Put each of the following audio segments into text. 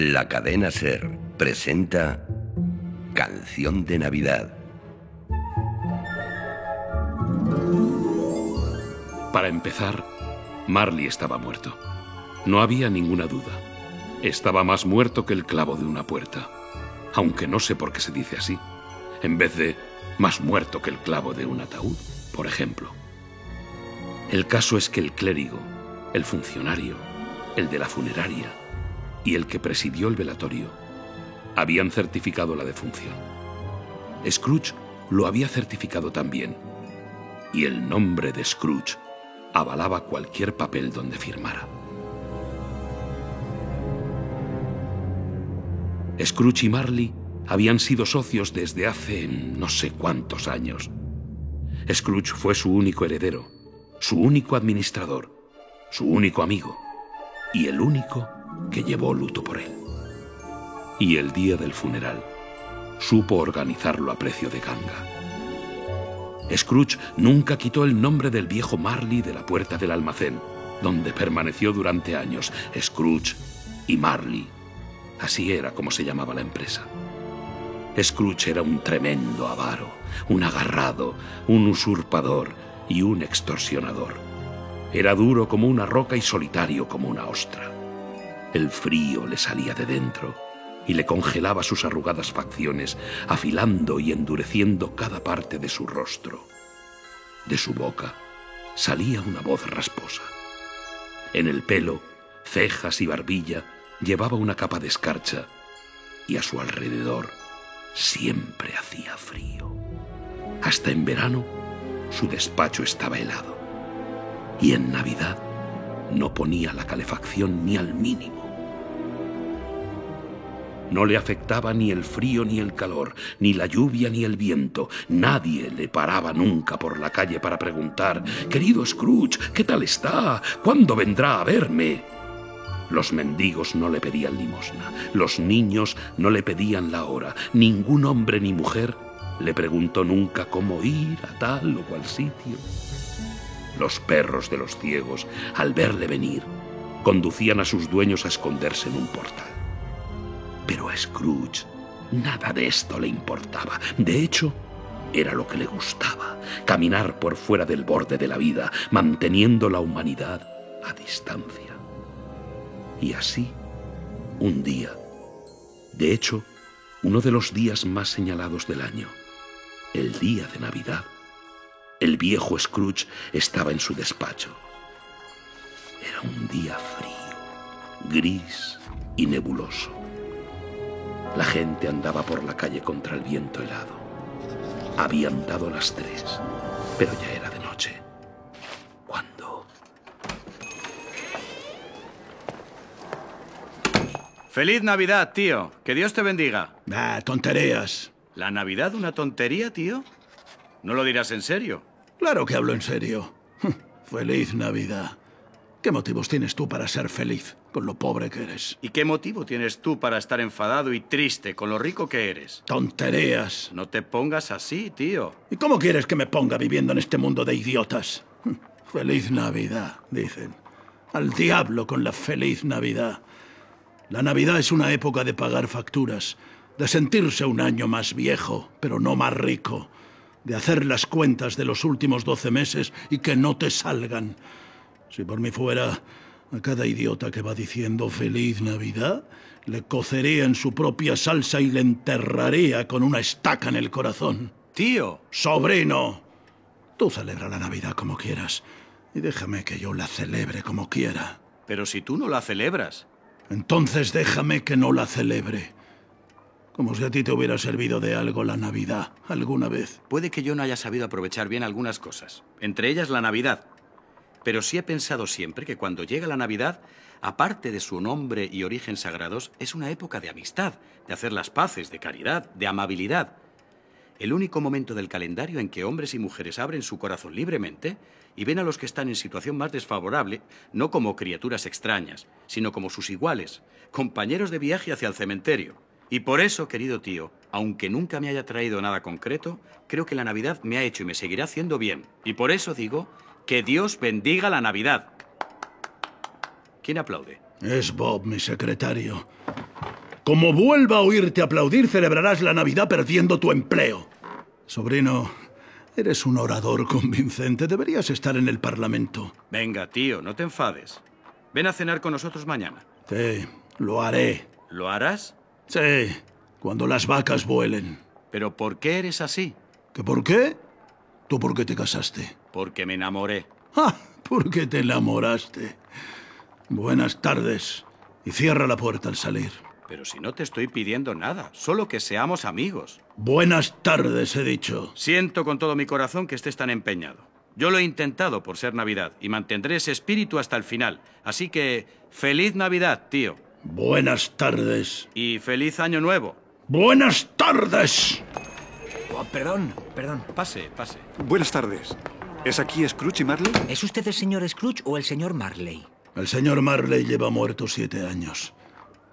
La cadena Ser presenta Canción de Navidad. Para empezar, Marley estaba muerto. No había ninguna duda. Estaba más muerto que el clavo de una puerta. Aunque no sé por qué se dice así. En vez de más muerto que el clavo de un ataúd, por ejemplo. El caso es que el clérigo, el funcionario, el de la funeraria y el que presidió el velatorio habían certificado la defunción. Scrooge lo había certificado también, y el nombre de Scrooge avalaba cualquier papel donde firmara. Scrooge y Marley habían sido socios desde hace no sé cuántos años. Scrooge fue su único heredero, su único administrador, su único amigo y el único que llevó luto por él. Y el día del funeral supo organizarlo a precio de ganga. Scrooge nunca quitó el nombre del viejo Marley de la puerta del almacén, donde permaneció durante años Scrooge y Marley. Así era como se llamaba la empresa. Scrooge era un tremendo avaro, un agarrado, un usurpador y un extorsionador. Era duro como una roca y solitario como una ostra. El frío le salía de dentro y le congelaba sus arrugadas facciones, afilando y endureciendo cada parte de su rostro. De su boca salía una voz rasposa. En el pelo, cejas y barbilla llevaba una capa de escarcha y a su alrededor siempre hacía frío. Hasta en verano su despacho estaba helado y en Navidad no ponía la calefacción ni al mínimo. No le afectaba ni el frío ni el calor, ni la lluvia ni el viento. Nadie le paraba nunca por la calle para preguntar, querido Scrooge, ¿qué tal está? ¿Cuándo vendrá a verme? Los mendigos no le pedían limosna, los niños no le pedían la hora, ningún hombre ni mujer le preguntó nunca cómo ir a tal o cual sitio. Los perros de los ciegos, al verle venir, conducían a sus dueños a esconderse en un portal. Pero a Scrooge nada de esto le importaba. De hecho, era lo que le gustaba, caminar por fuera del borde de la vida, manteniendo la humanidad a distancia. Y así, un día, de hecho, uno de los días más señalados del año, el día de Navidad, el viejo Scrooge estaba en su despacho. Era un día frío, gris y nebuloso. La gente andaba por la calle contra el viento helado. Habían dado las tres, pero ya era de noche. ¿Cuándo? Feliz Navidad, tío. Que Dios te bendiga. Ah, tonterías. ¿La Navidad una tontería, tío? ¿No lo dirás en serio? Claro que hablo en serio. Feliz Navidad. ¿Qué motivos tienes tú para ser feliz con lo pobre que eres? ¿Y qué motivo tienes tú para estar enfadado y triste con lo rico que eres? Tonterías. No te pongas así, tío. ¿Y cómo quieres que me ponga viviendo en este mundo de idiotas? Feliz Navidad, dicen. Al diablo con la feliz Navidad. La Navidad es una época de pagar facturas, de sentirse un año más viejo, pero no más rico, de hacer las cuentas de los últimos doce meses y que no te salgan. Si por mí fuera, a cada idiota que va diciendo feliz Navidad, le cocería en su propia salsa y le enterraría con una estaca en el corazón. Tío. Sobrino, tú celebra la Navidad como quieras y déjame que yo la celebre como quiera. Pero si tú no la celebras. Entonces déjame que no la celebre. Como si a ti te hubiera servido de algo la Navidad alguna vez. Puede que yo no haya sabido aprovechar bien algunas cosas, entre ellas la Navidad. Pero sí he pensado siempre que cuando llega la Navidad, aparte de su nombre y origen sagrados, es una época de amistad, de hacer las paces, de caridad, de amabilidad. El único momento del calendario en que hombres y mujeres abren su corazón libremente y ven a los que están en situación más desfavorable no como criaturas extrañas, sino como sus iguales, compañeros de viaje hacia el cementerio. Y por eso, querido tío, aunque nunca me haya traído nada concreto, creo que la Navidad me ha hecho y me seguirá haciendo bien. Y por eso digo que Dios bendiga la Navidad. ¿Quién aplaude? Es Bob, mi secretario. Como vuelva a oírte aplaudir, celebrarás la Navidad perdiendo tu empleo. Sobrino, eres un orador convincente. Deberías estar en el Parlamento. Venga, tío, no te enfades. Ven a cenar con nosotros mañana. Sí, lo haré. ¿Lo harás? Sí, cuando las vacas vuelen. ¿Pero por qué eres así? ¿Que por qué? ¿Tú por qué te casaste? Porque me enamoré. ¡Ah! ¿Por qué te enamoraste? Buenas tardes. Y cierra la puerta al salir. Pero si no te estoy pidiendo nada, solo que seamos amigos. Buenas tardes, he dicho. Siento con todo mi corazón que estés tan empeñado. Yo lo he intentado por ser Navidad y mantendré ese espíritu hasta el final. Así que, feliz Navidad, tío. Buenas tardes. Y feliz Año Nuevo. Buenas tardes. Oh, perdón, perdón. Pase, pase. Buenas tardes. ¿Es aquí Scrooge y Marley? ¿Es usted el señor Scrooge o el señor Marley? El señor Marley lleva muerto siete años.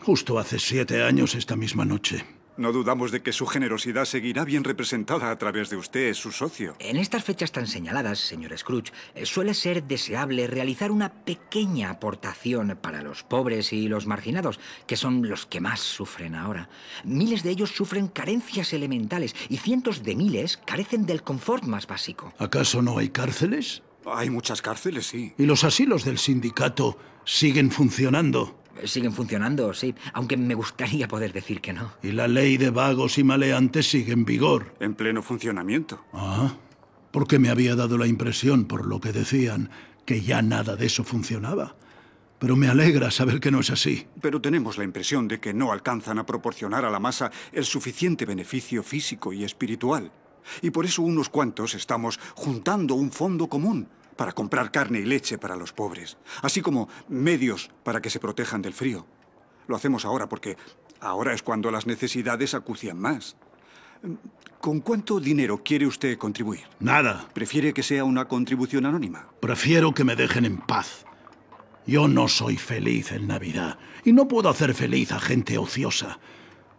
Justo hace siete años esta misma noche. No dudamos de que su generosidad seguirá bien representada a través de usted, su socio. En estas fechas tan señaladas, señor Scrooge, eh, suele ser deseable realizar una pequeña aportación para los pobres y los marginados, que son los que más sufren ahora. Miles de ellos sufren carencias elementales y cientos de miles carecen del confort más básico. ¿Acaso no hay cárceles? Hay muchas cárceles, sí. ¿Y los asilos del sindicato siguen funcionando? Siguen funcionando, sí, aunque me gustaría poder decir que no. ¿Y la ley de vagos y maleantes sigue en vigor? En pleno funcionamiento. Ah, porque me había dado la impresión, por lo que decían, que ya nada de eso funcionaba. Pero me alegra saber que no es así. Pero tenemos la impresión de que no alcanzan a proporcionar a la masa el suficiente beneficio físico y espiritual. Y por eso unos cuantos estamos juntando un fondo común para comprar carne y leche para los pobres, así como medios para que se protejan del frío. Lo hacemos ahora porque ahora es cuando las necesidades acucian más. ¿Con cuánto dinero quiere usted contribuir? Nada. ¿Prefiere que sea una contribución anónima? Prefiero que me dejen en paz. Yo no soy feliz en Navidad y no puedo hacer feliz a gente ociosa.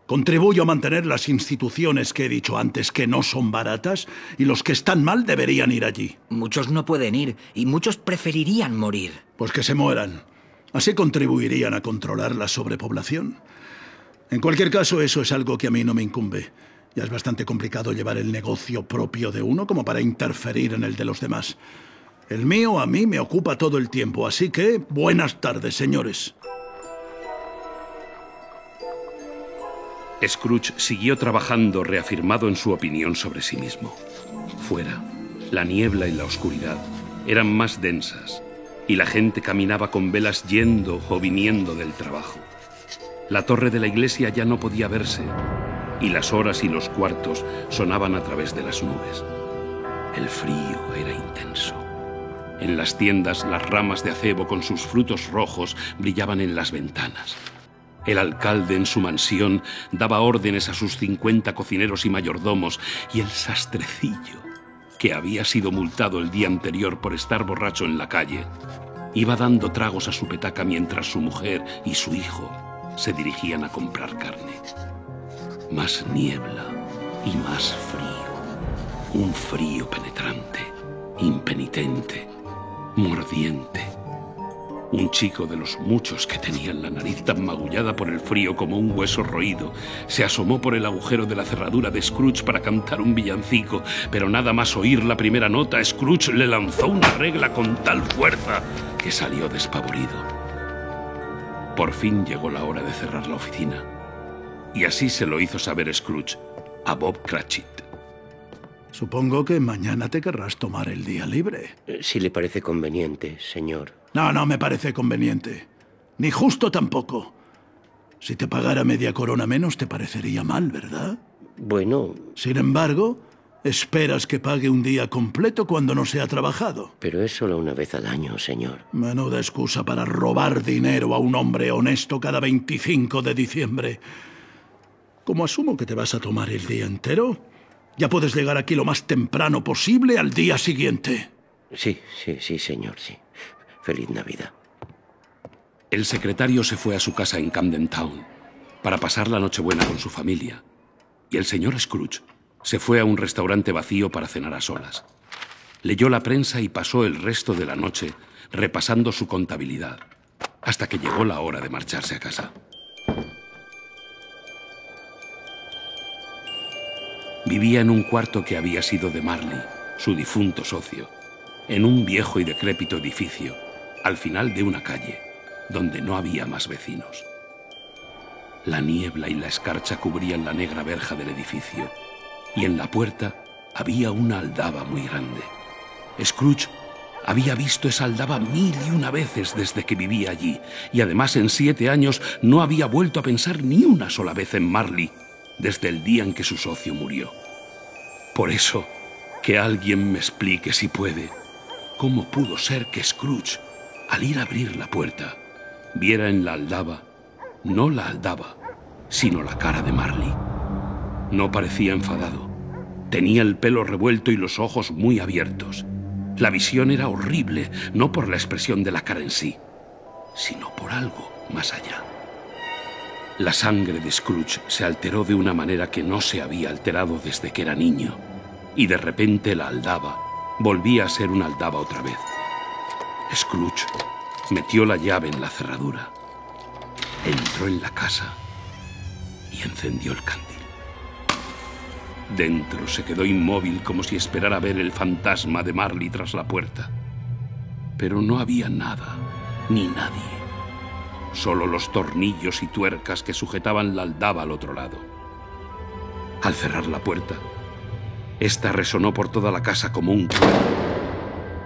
Contribuyo a mantener las instituciones que he dicho antes que no son baratas y los que están mal deberían ir allí. Muchos no pueden ir y muchos preferirían morir. Pues que se mueran. Así contribuirían a controlar la sobrepoblación. En cualquier caso, eso es algo que a mí no me incumbe. Ya es bastante complicado llevar el negocio propio de uno como para interferir en el de los demás. El mío a mí me ocupa todo el tiempo, así que buenas tardes, señores. Scrooge siguió trabajando reafirmado en su opinión sobre sí mismo. Fuera, la niebla y la oscuridad eran más densas y la gente caminaba con velas yendo o viniendo del trabajo. La torre de la iglesia ya no podía verse y las horas y los cuartos sonaban a través de las nubes. El frío era intenso. En las tiendas las ramas de acebo con sus frutos rojos brillaban en las ventanas. El alcalde en su mansión daba órdenes a sus 50 cocineros y mayordomos y el sastrecillo, que había sido multado el día anterior por estar borracho en la calle, iba dando tragos a su petaca mientras su mujer y su hijo se dirigían a comprar carne. Más niebla y más frío. Un frío penetrante, impenitente, mordiente un chico de los muchos que tenían la nariz tan magullada por el frío como un hueso roído se asomó por el agujero de la cerradura de Scrooge para cantar un villancico, pero nada más oír la primera nota, Scrooge le lanzó una regla con tal fuerza que salió despavorido. Por fin llegó la hora de cerrar la oficina. Y así se lo hizo saber Scrooge a Bob Cratchit. Supongo que mañana te querrás tomar el día libre. Si le parece conveniente, señor. No, no me parece conveniente. Ni justo tampoco. Si te pagara media corona menos te parecería mal, ¿verdad? Bueno, Sin embargo, esperas que pague un día completo cuando no se ha trabajado. pero es solo una vez al año, señor. Menuda excusa para robar dinero a un hombre honesto cada 25 de diciembre. Como asumo que te vas a tomar el día entero, ya puedes llegar aquí lo más temprano posible al día siguiente. Sí, sí, sí, señor, sí. Feliz Navidad. El secretario se fue a su casa en Camden Town para pasar la Nochebuena con su familia, y el señor Scrooge se fue a un restaurante vacío para cenar a solas. Leyó la prensa y pasó el resto de la noche repasando su contabilidad, hasta que llegó la hora de marcharse a casa. Vivía en un cuarto que había sido de Marley, su difunto socio, en un viejo y decrépito edificio al final de una calle, donde no había más vecinos. La niebla y la escarcha cubrían la negra verja del edificio, y en la puerta había una aldaba muy grande. Scrooge había visto esa aldaba mil y una veces desde que vivía allí, y además en siete años no había vuelto a pensar ni una sola vez en Marley desde el día en que su socio murió. Por eso, que alguien me explique si puede, cómo pudo ser que Scrooge, al ir a abrir la puerta, viera en la aldaba, no la aldaba, sino la cara de Marley. No parecía enfadado. Tenía el pelo revuelto y los ojos muy abiertos. La visión era horrible, no por la expresión de la cara en sí, sino por algo más allá. La sangre de Scrooge se alteró de una manera que no se había alterado desde que era niño, y de repente la aldaba volvía a ser una aldaba otra vez. Scrooge metió la llave en la cerradura, entró en la casa y encendió el candil. Dentro se quedó inmóvil como si esperara ver el fantasma de Marley tras la puerta. Pero no había nada, ni nadie solo los tornillos y tuercas que sujetaban la aldaba al otro lado. Al cerrar la puerta, esta resonó por toda la casa como un trueno,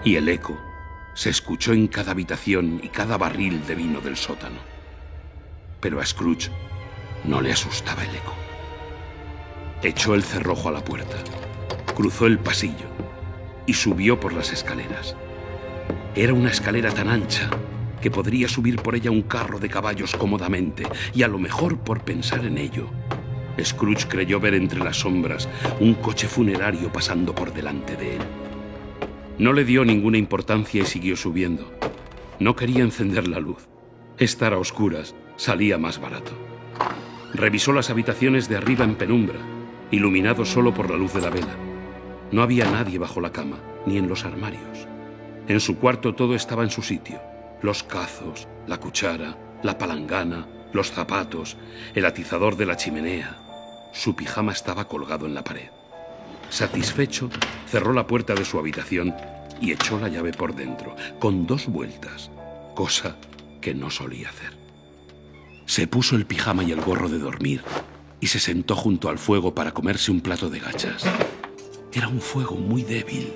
y el eco se escuchó en cada habitación y cada barril de vino del sótano. Pero a Scrooge no le asustaba el eco. Echó el cerrojo a la puerta, cruzó el pasillo y subió por las escaleras. Era una escalera tan ancha que podría subir por ella un carro de caballos cómodamente, y a lo mejor por pensar en ello. Scrooge creyó ver entre las sombras un coche funerario pasando por delante de él. No le dio ninguna importancia y siguió subiendo. No quería encender la luz. Estar a oscuras salía más barato. Revisó las habitaciones de arriba en penumbra, iluminado solo por la luz de la vela. No había nadie bajo la cama, ni en los armarios. En su cuarto todo estaba en su sitio los cazos, la cuchara, la palangana, los zapatos, el atizador de la chimenea. Su pijama estaba colgado en la pared. Satisfecho, cerró la puerta de su habitación y echó la llave por dentro, con dos vueltas, cosa que no solía hacer. Se puso el pijama y el gorro de dormir y se sentó junto al fuego para comerse un plato de gachas. Era un fuego muy débil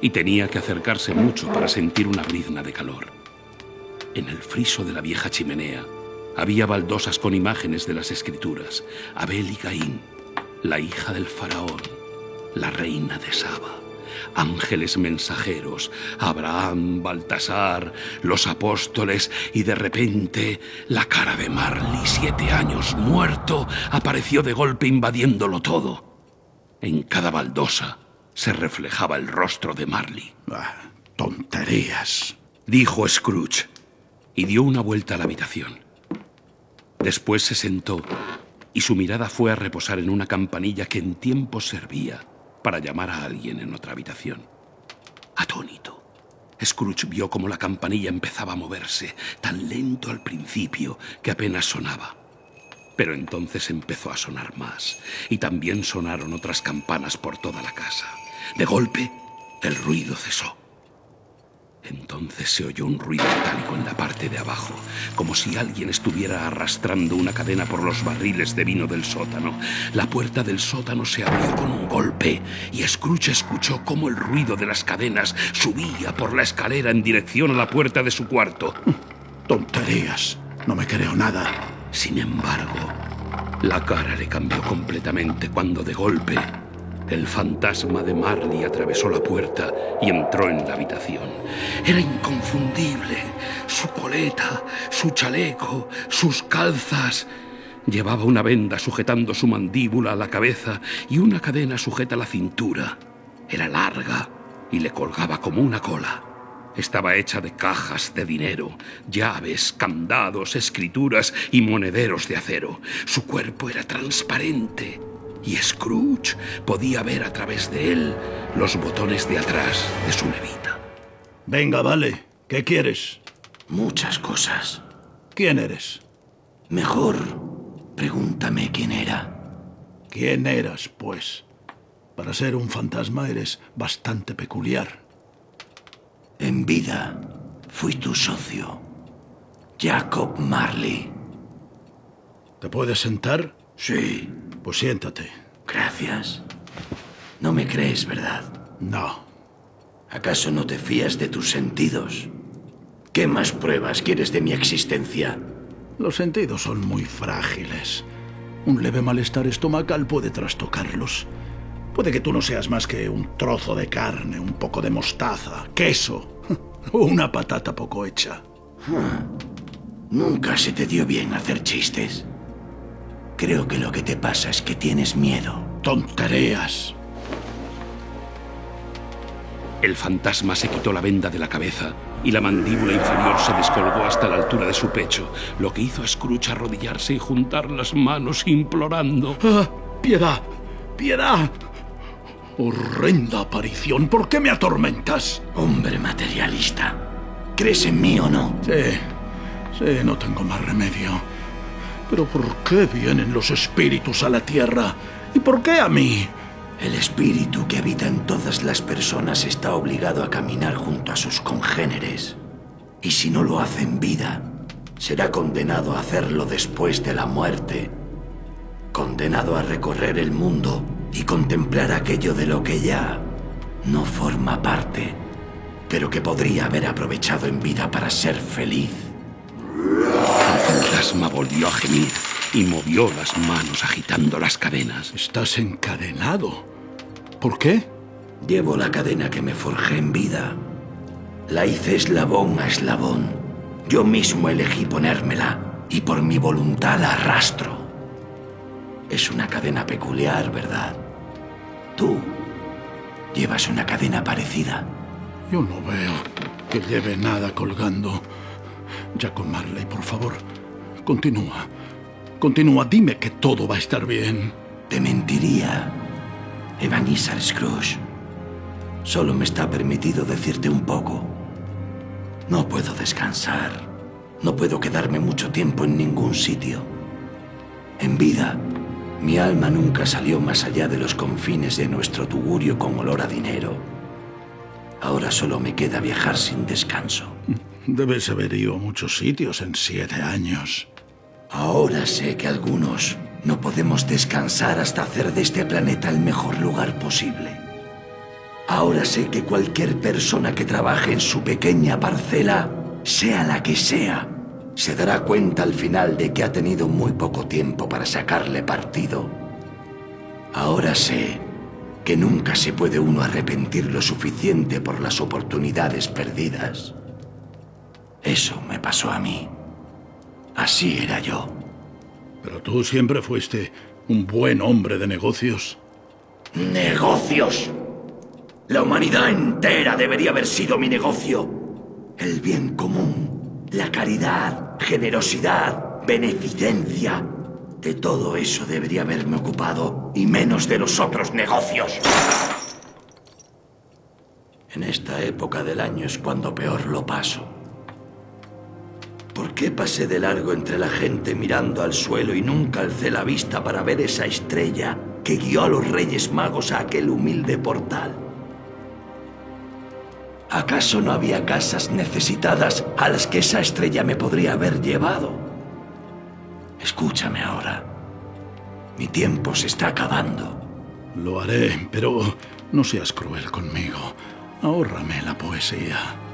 y tenía que acercarse mucho para sentir una brizna de calor. En el friso de la vieja chimenea había baldosas con imágenes de las escrituras. Abel y Caín, la hija del faraón, la reina de Saba, ángeles mensajeros, Abraham, Baltasar, los apóstoles y de repente la cara de Marley, siete años muerto, apareció de golpe invadiéndolo todo. En cada baldosa se reflejaba el rostro de Marley. Ah, tonterías, dijo Scrooge y dio una vuelta a la habitación. Después se sentó y su mirada fue a reposar en una campanilla que en tiempo servía para llamar a alguien en otra habitación. Atónito, Scrooge vio como la campanilla empezaba a moverse, tan lento al principio que apenas sonaba. Pero entonces empezó a sonar más, y también sonaron otras campanas por toda la casa. De golpe, el ruido cesó. Entonces se oyó un ruido metálico en la parte de abajo, como si alguien estuviera arrastrando una cadena por los barriles de vino del sótano. La puerta del sótano se abrió con un golpe y Scrooge escuchó cómo el ruido de las cadenas subía por la escalera en dirección a la puerta de su cuarto. Tonterías. No me creo nada. Sin embargo, la cara le cambió completamente cuando de golpe el fantasma de Marley atravesó la puerta y entró en la habitación. Era inconfundible. Su coleta, su chaleco, sus calzas. Llevaba una venda sujetando su mandíbula a la cabeza y una cadena sujeta a la cintura. Era larga y le colgaba como una cola. Estaba hecha de cajas de dinero, llaves, candados, escrituras y monederos de acero. Su cuerpo era transparente y Scrooge podía ver a través de él los botones de atrás de su levita. Venga, vale. ¿Qué quieres? Muchas cosas. ¿Quién eres? Mejor, pregúntame quién era. ¿Quién eras, pues? Para ser un fantasma eres bastante peculiar. En vida fui tu socio, Jacob Marley. ¿Te puedes sentar? Sí, Pues siéntate. gracias. No me crees, ¿verdad? No. ¿Acaso no te fías de tus sentidos? ¿Qué más pruebas quieres de mi existencia? Los sentidos son muy frágiles. Un leve malestar estomacal puede trastocarlos. Puede que tú no seas más que un trozo de carne, un poco de mostaza, queso, o una patata poco hecha. Nunca se te dio bien hacer chistes. Creo que lo que te pasa es que tienes miedo. Tonterías. El fantasma se quitó la venda de la cabeza y la mandíbula inferior se descolgó hasta la altura de su pecho, lo que hizo a Scrooge arrodillarse y juntar las manos implorando. ¡Ah! ¡Piedad! ¡Piedad! Horrenda aparición, ¿por qué me atormentas? Hombre materialista. ¿Crees en mí o no? Sí, sí, no tengo más remedio. Pero ¿por qué vienen los espíritus a la tierra? ¿Y por qué a mí? El espíritu que habita en todas las personas está obligado a caminar junto a sus congéneres. Y si no lo hace en vida, será condenado a hacerlo después de la muerte. Condenado a recorrer el mundo y contemplar aquello de lo que ya no forma parte, pero que podría haber aprovechado en vida para ser feliz. El fantasma volvió a gemir y movió las manos agitando las cadenas. Estás encadenado. ¿Por qué? Llevo la cadena que me forjé en vida. La hice eslabón a eslabón. Yo mismo elegí ponérmela y por mi voluntad la arrastro. Es una cadena peculiar, ¿verdad? Tú llevas una cadena parecida. Yo no veo que lleve nada colgando. Jacob Marley, por favor, continúa. Continúa, dime que todo va a estar bien. Te mentiría, Ebenezer Scrooge. Solo me está permitido decirte un poco. No puedo descansar. No puedo quedarme mucho tiempo en ningún sitio. En vida, mi alma nunca salió más allá de los confines de nuestro tugurio con olor a dinero. Ahora solo me queda viajar sin descanso. Debes haber ido a muchos sitios en siete años. Ahora sé que algunos no podemos descansar hasta hacer de este planeta el mejor lugar posible. Ahora sé que cualquier persona que trabaje en su pequeña parcela, sea la que sea, se dará cuenta al final de que ha tenido muy poco tiempo para sacarle partido. Ahora sé que nunca se puede uno arrepentir lo suficiente por las oportunidades perdidas. Eso me pasó a mí. Así era yo. Pero tú siempre fuiste un buen hombre de negocios. ¡Negocios! La humanidad entera debería haber sido mi negocio. El bien común, la caridad, generosidad, beneficencia. De todo eso debería haberme ocupado y menos de los otros negocios. En esta época del año es cuando peor lo paso. ¿Por qué pasé de largo entre la gente mirando al suelo y nunca alcé la vista para ver esa estrella que guió a los Reyes Magos a aquel humilde portal? ¿Acaso no había casas necesitadas a las que esa estrella me podría haber llevado? Escúchame ahora. Mi tiempo se está acabando. Lo haré, pero no seas cruel conmigo. Ahórrame la poesía.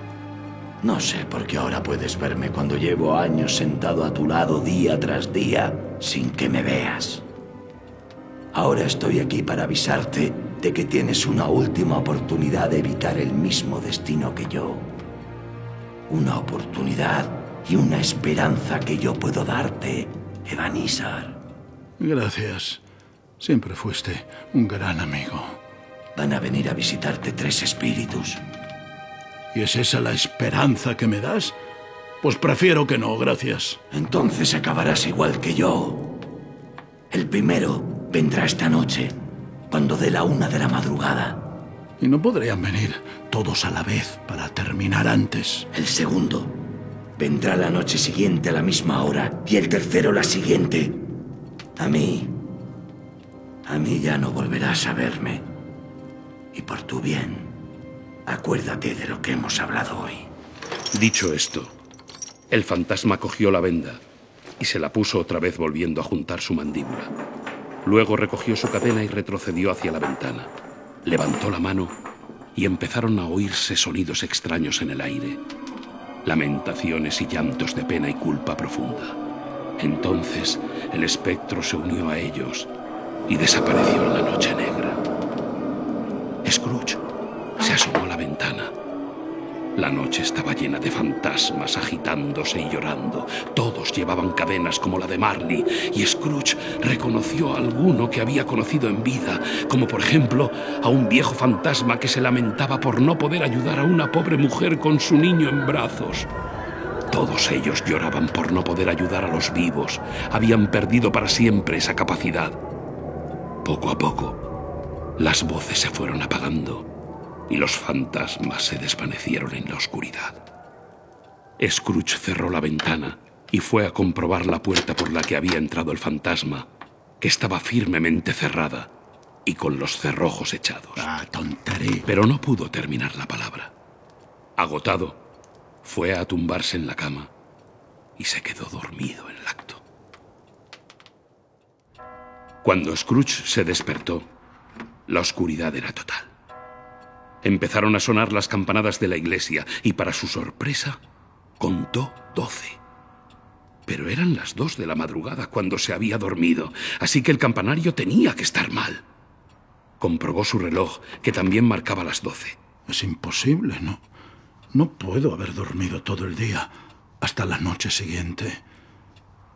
No sé por qué ahora puedes verme cuando llevo años sentado a tu lado día tras día sin que me veas. Ahora estoy aquí para avisarte de que tienes una última oportunidad de evitar el mismo destino que yo. Una oportunidad y una esperanza que yo puedo darte, Evanisar. Gracias. Siempre fuiste un gran amigo. Van a venir a visitarte tres espíritus. ¿Y es esa la esperanza que me das? Pues prefiero que no, gracias. Entonces acabarás igual que yo. El primero vendrá esta noche, cuando dé la una de la madrugada. Y no podrían venir todos a la vez para terminar antes. El segundo vendrá la noche siguiente a la misma hora y el tercero la siguiente. A mí, a mí ya no volverás a verme. Y por tu bien, acuérdate de lo que hemos hablado hoy. Dicho esto, el fantasma cogió la venda y se la puso otra vez volviendo a juntar su mandíbula. Luego recogió su cadena y retrocedió hacia la ventana. Levantó la mano y empezaron a oírse sonidos extraños en el aire, lamentaciones y llantos de pena y culpa profunda. Entonces el espectro se unió a ellos y desapareció en la noche negra. Scrooge se asomó a la ventana. La noche estaba llena de fantasmas agitándose y llorando. Todos llevaban cadenas como la de Marley y Scrooge reconoció a alguno que había conocido en vida, como por ejemplo a un viejo fantasma que se lamentaba por no poder ayudar a una pobre mujer con su niño en brazos. Todos ellos lloraban por no poder ayudar a los vivos. Habían perdido para siempre esa capacidad. Poco a poco, las voces se fueron apagando y los fantasmas se desvanecieron en la oscuridad. Scrooge cerró la ventana y fue a comprobar la puerta por la que había entrado el fantasma, que estaba firmemente cerrada y con los cerrojos echados. Ah, tontería. Pero no pudo terminar la palabra. Agotado, fue a tumbarse en la cama y se quedó dormido en el acto. Cuando Scrooge se despertó, la oscuridad era total. Empezaron a sonar las campanadas de la iglesia y para su sorpresa contó doce. Pero eran las dos de la madrugada cuando se había dormido, así que el campanario tenía que estar mal. Comprobó su reloj, que también marcaba las doce. Es imposible, ¿no? No puedo haber dormido todo el día hasta la noche siguiente.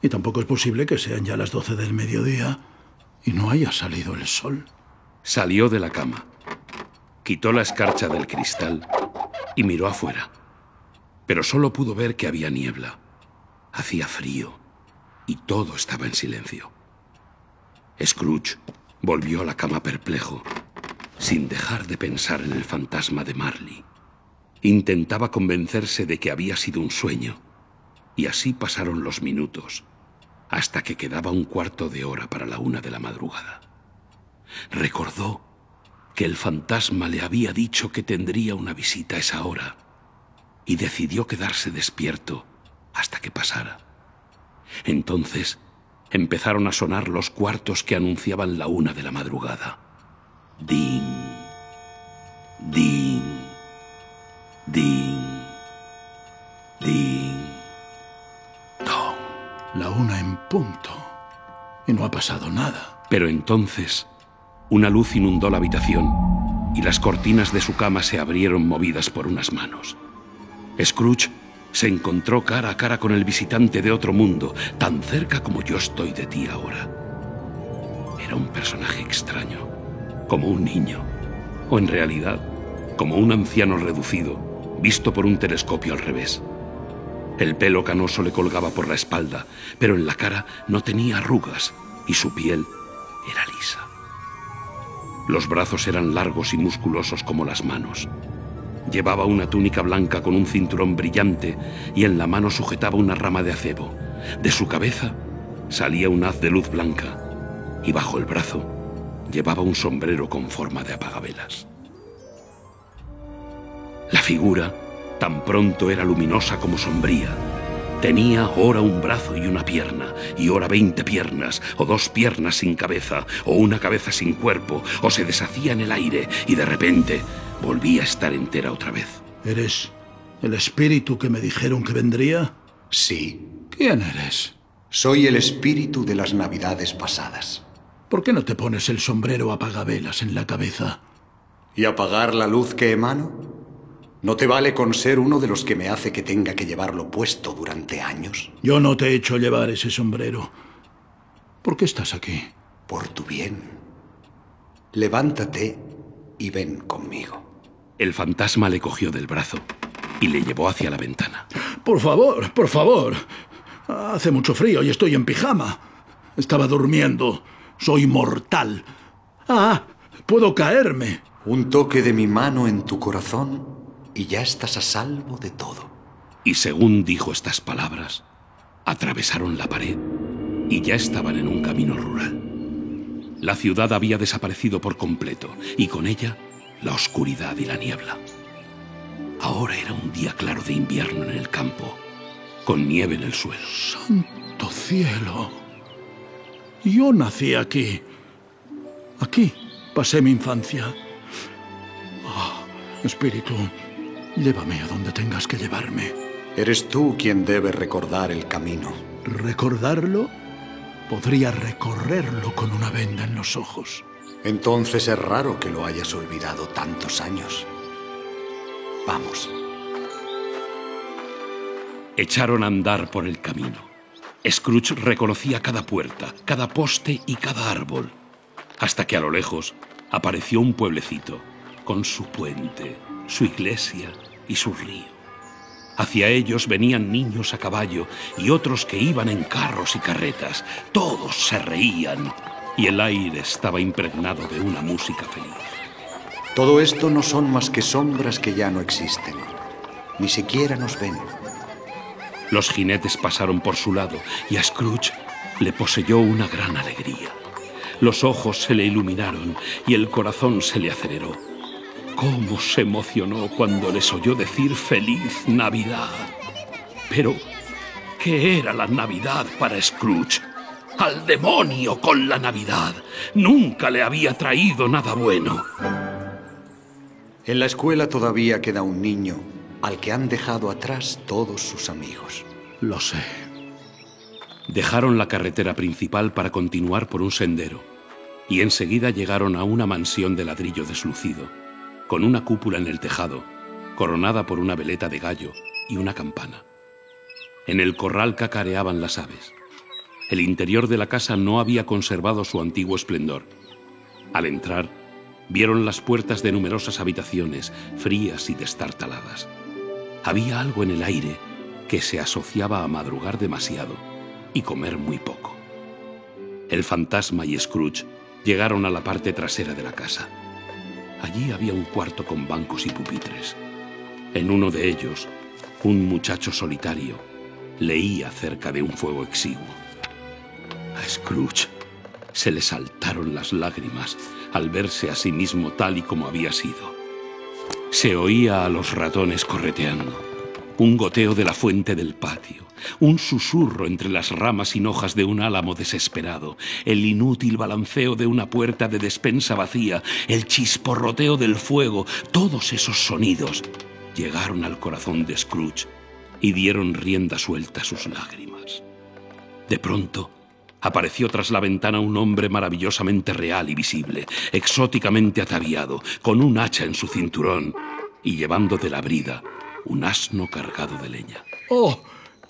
Y tampoco es posible que sean ya las doce del mediodía y no haya salido el sol. Salió de la cama, quitó la escarcha del cristal y miró afuera. Pero solo pudo ver que había niebla. Hacía frío y todo estaba en silencio. Scrooge volvió a la cama perplejo, sin dejar de pensar en el fantasma de Marley. Intentaba convencerse de que había sido un sueño, y así pasaron los minutos, hasta que quedaba un cuarto de hora para la una de la madrugada. Recordó que el fantasma le había dicho que tendría una visita a esa hora, y decidió quedarse despierto hasta que pasara. Entonces empezaron a sonar los cuartos que anunciaban la una de la madrugada. Din, din, din, din. Tom, la una en punto. Y no ha pasado nada. Pero entonces una luz inundó la habitación y las cortinas de su cama se abrieron movidas por unas manos. Scrooge se encontró cara a cara con el visitante de otro mundo, tan cerca como yo estoy de ti ahora. Era un personaje extraño, como un niño, o en realidad, como un anciano reducido, visto por un telescopio al revés. El pelo canoso le colgaba por la espalda, pero en la cara no tenía arrugas y su piel era lisa. Los brazos eran largos y musculosos como las manos. Llevaba una túnica blanca con un cinturón brillante y en la mano sujetaba una rama de acebo. De su cabeza salía un haz de luz blanca y bajo el brazo llevaba un sombrero con forma de apagavelas. La figura tan pronto era luminosa como sombría. Tenía ora un brazo y una pierna, y ora veinte piernas, o dos piernas sin cabeza, o una cabeza sin cuerpo, o se deshacía en el aire, y de repente volvía a estar entera otra vez. ¿Eres el espíritu que me dijeron que vendría? Sí, ¿Quién eres? soy el espíritu de las navidades pasadas. ¿Por qué no te pones el sombrero apagavelas en la cabeza? ¿Y apagar la luz que emano? ¿No te vale con ser uno de los que me hace que tenga que llevarlo puesto durante años? Yo no te he hecho llevar ese sombrero. ¿Por qué estás aquí? Por tu bien. Levántate y ven conmigo. El fantasma le cogió del brazo y le llevó hacia la ventana. Por favor, por favor. Hace mucho frío y estoy en pijama. Estaba durmiendo. Soy mortal. Ah, puedo caerme. Un toque de mi mano en tu corazón y ya estás a salvo de todo. Y según dijo estas palabras, atravesaron la pared y ya estaban en un camino rural. La ciudad había desaparecido por completo y con ella la oscuridad y la niebla. Ahora era un día claro de invierno en el campo, con nieve en el suelo. ¡Santo cielo! Yo nací aquí. Aquí pasé mi infancia. Ah, espíritu, llévame a donde tengas que llevarme. Eres tú quien debe recordar el camino. ¿Recordarlo? Podría recorrerlo con una venda en los ojos. Entonces es raro que lo hayas olvidado tantos años. Vamos. Echaron a andar por el camino. Scrooge reconocía cada puerta, cada poste y cada árbol, hasta que a lo lejos apareció un pueblecito, con su puente, su iglesia y su río. Hacia ellos venían niños a caballo y otros que iban en carros y carretas. Todos se reían y el aire estaba impregnado de una música feliz. Todo esto no son más que sombras que ya no existen. Ni siquiera nos ven. Los jinetes pasaron por su lado y a Scrooge le poseyó una gran alegría. Los ojos se le iluminaron y el corazón se le aceleró. ¿Cómo se emocionó cuando les oyó decir feliz Navidad? Pero, ¿qué era la Navidad para Scrooge? Al demonio con la Navidad. Nunca le había traído nada bueno. En la escuela todavía queda un niño al que han dejado atrás todos sus amigos. Lo sé. Dejaron la carretera principal para continuar por un sendero y enseguida llegaron a una mansión de ladrillo deslucido, con una cúpula en el tejado, coronada por una veleta de gallo y una campana. En el corral cacareaban las aves. El interior de la casa no había conservado su antiguo esplendor. Al entrar, vieron las puertas de numerosas habitaciones, frías y destartaladas. Había algo en el aire que se asociaba a madrugar demasiado y comer muy poco. El fantasma y Scrooge llegaron a la parte trasera de la casa. Allí había un cuarto con bancos y pupitres. En uno de ellos, un muchacho solitario leía cerca de un fuego exiguo. A Scrooge se le saltaron las lágrimas al verse a sí mismo tal y como había sido. Se oía a los ratones correteando, un goteo de la fuente del patio, un susurro entre las ramas sin hojas de un álamo desesperado, el inútil balanceo de una puerta de despensa vacía, el chisporroteo del fuego, todos esos sonidos llegaron al corazón de Scrooge y dieron rienda suelta a sus lágrimas. De pronto, apareció tras la ventana un hombre maravillosamente real y visible, exóticamente ataviado, con un hacha en su cinturón y llevando de la brida un asno cargado de leña. ¡Oh!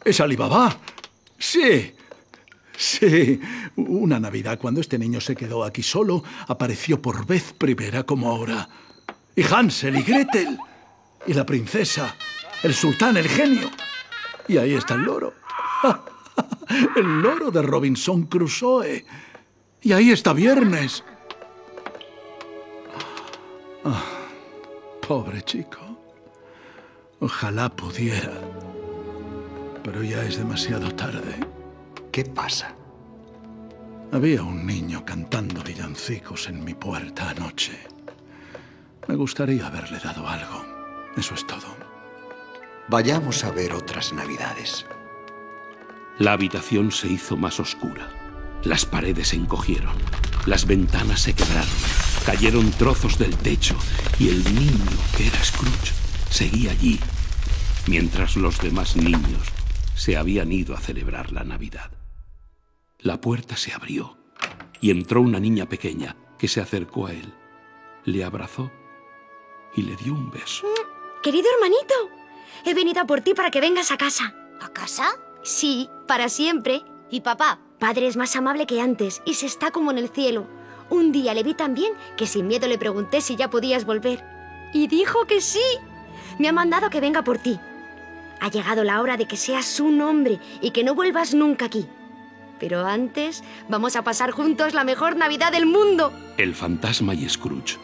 ¿Es Alibaba? Sí. Sí. Una Navidad, cuando este niño se quedó aquí solo, apareció por vez primera como ahora. Y Hansel y Gretel. Y la princesa. El sultán, el genio. Y ahí está el loro. El loro de Robinson Crusoe. Y ahí está Viernes. Ah, pobre chico. Ojalá pudiera. Pero ya es demasiado tarde. ¿Qué pasa? Había un niño cantando villancicos en mi puerta anoche. Me gustaría haberle dado algo. Eso es todo. Vayamos a ver otras navidades. La habitación se hizo más oscura. Las paredes se encogieron. Las ventanas se quebraron. Cayeron trozos del techo y el niño, que era Scrooge, seguía allí, mientras los demás niños se habían ido a celebrar la Navidad. La puerta se abrió y entró una niña pequeña que se acercó a él, le abrazó y le dio un beso. Querido hermanito, he venido a por ti para que vengas a casa. ¿A casa? Sí, para siempre. ¿Y papá? Padre es más amable que antes y se está como en el cielo. Un día le vi tan bien que sin miedo le pregunté si ya podías volver. Y dijo que sí. Me ha mandado que venga por ti. Ha llegado la hora de que seas un hombre y que no vuelvas nunca aquí. Pero antes vamos a pasar juntos la mejor Navidad del mundo. El fantasma y Scrooge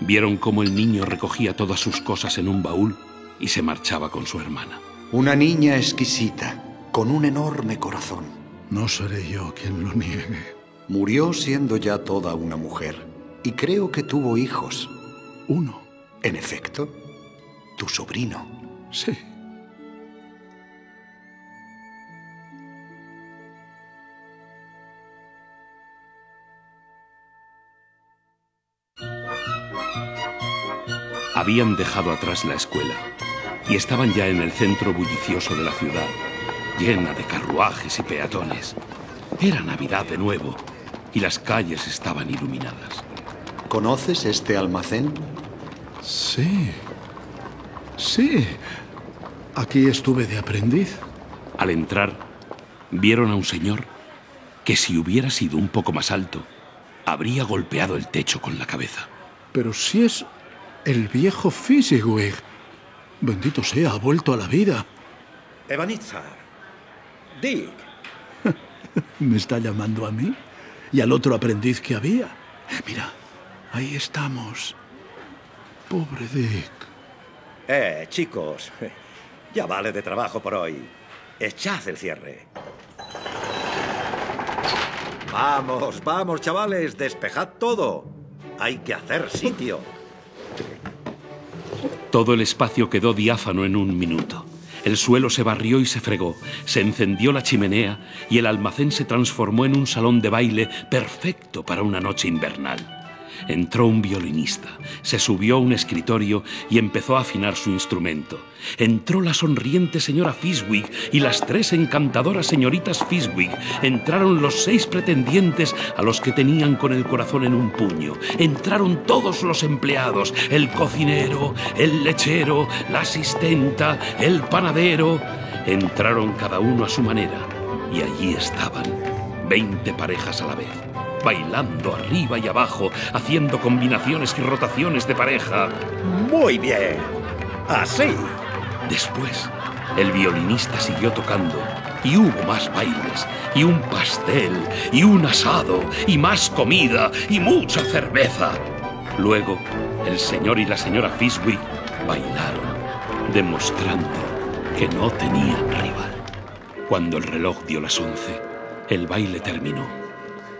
vieron cómo el niño recogía todas sus cosas en un baúl y se marchaba con su hermana. Una niña exquisita, con un enorme corazón. No seré yo quien lo niegue. Murió siendo ya toda una mujer, y creo que tuvo hijos. uno. En efecto, tu sobrino. Sí. Habían dejado atrás la escuela y estaban ya en el centro bullicioso de la ciudad, llena de carruajes y peatones. Era Navidad de nuevo y las calles estaban iluminadas. ¿Conoces este almacén? Sí. Sí. Aquí estuve de aprendiz. Al entrar, vieron a un señor que si hubiera sido un poco más alto, habría golpeado el techo con la cabeza. Pero si es el viejo Fisigwig. Bendito sea, ha vuelto a la vida. Evanitzar. Dick. ¿Me está llamando a mí? ¿Y al otro aprendiz que había? Mira, ahí estamos. Pobre Dick. Eh, chicos. Ya vale de trabajo por hoy. Echad el cierre. Vamos, vamos, chavales, despejad todo. Hay que hacer sitio. Todo el espacio quedó diáfano en un minuto. El suelo se barrió y se fregó, se encendió la chimenea y el almacén se transformó en un salón de baile perfecto para una noche invernal. Entró un violinista, se subió a un escritorio y empezó a afinar su instrumento. Entró la sonriente señora Fiswig y las tres encantadoras señoritas Fiswig. Entraron los seis pretendientes a los que tenían con el corazón en un puño. Entraron todos los empleados, el cocinero, el lechero, la asistenta, el panadero. Entraron cada uno a su manera y allí estaban, veinte parejas a la vez bailando arriba y abajo, haciendo combinaciones y rotaciones de pareja. Muy bien. Así. Después, el violinista siguió tocando y hubo más bailes, y un pastel, y un asado, y más comida, y mucha cerveza. Luego, el señor y la señora Fiswick bailaron, demostrando que no tenían rival. Cuando el reloj dio las once, el baile terminó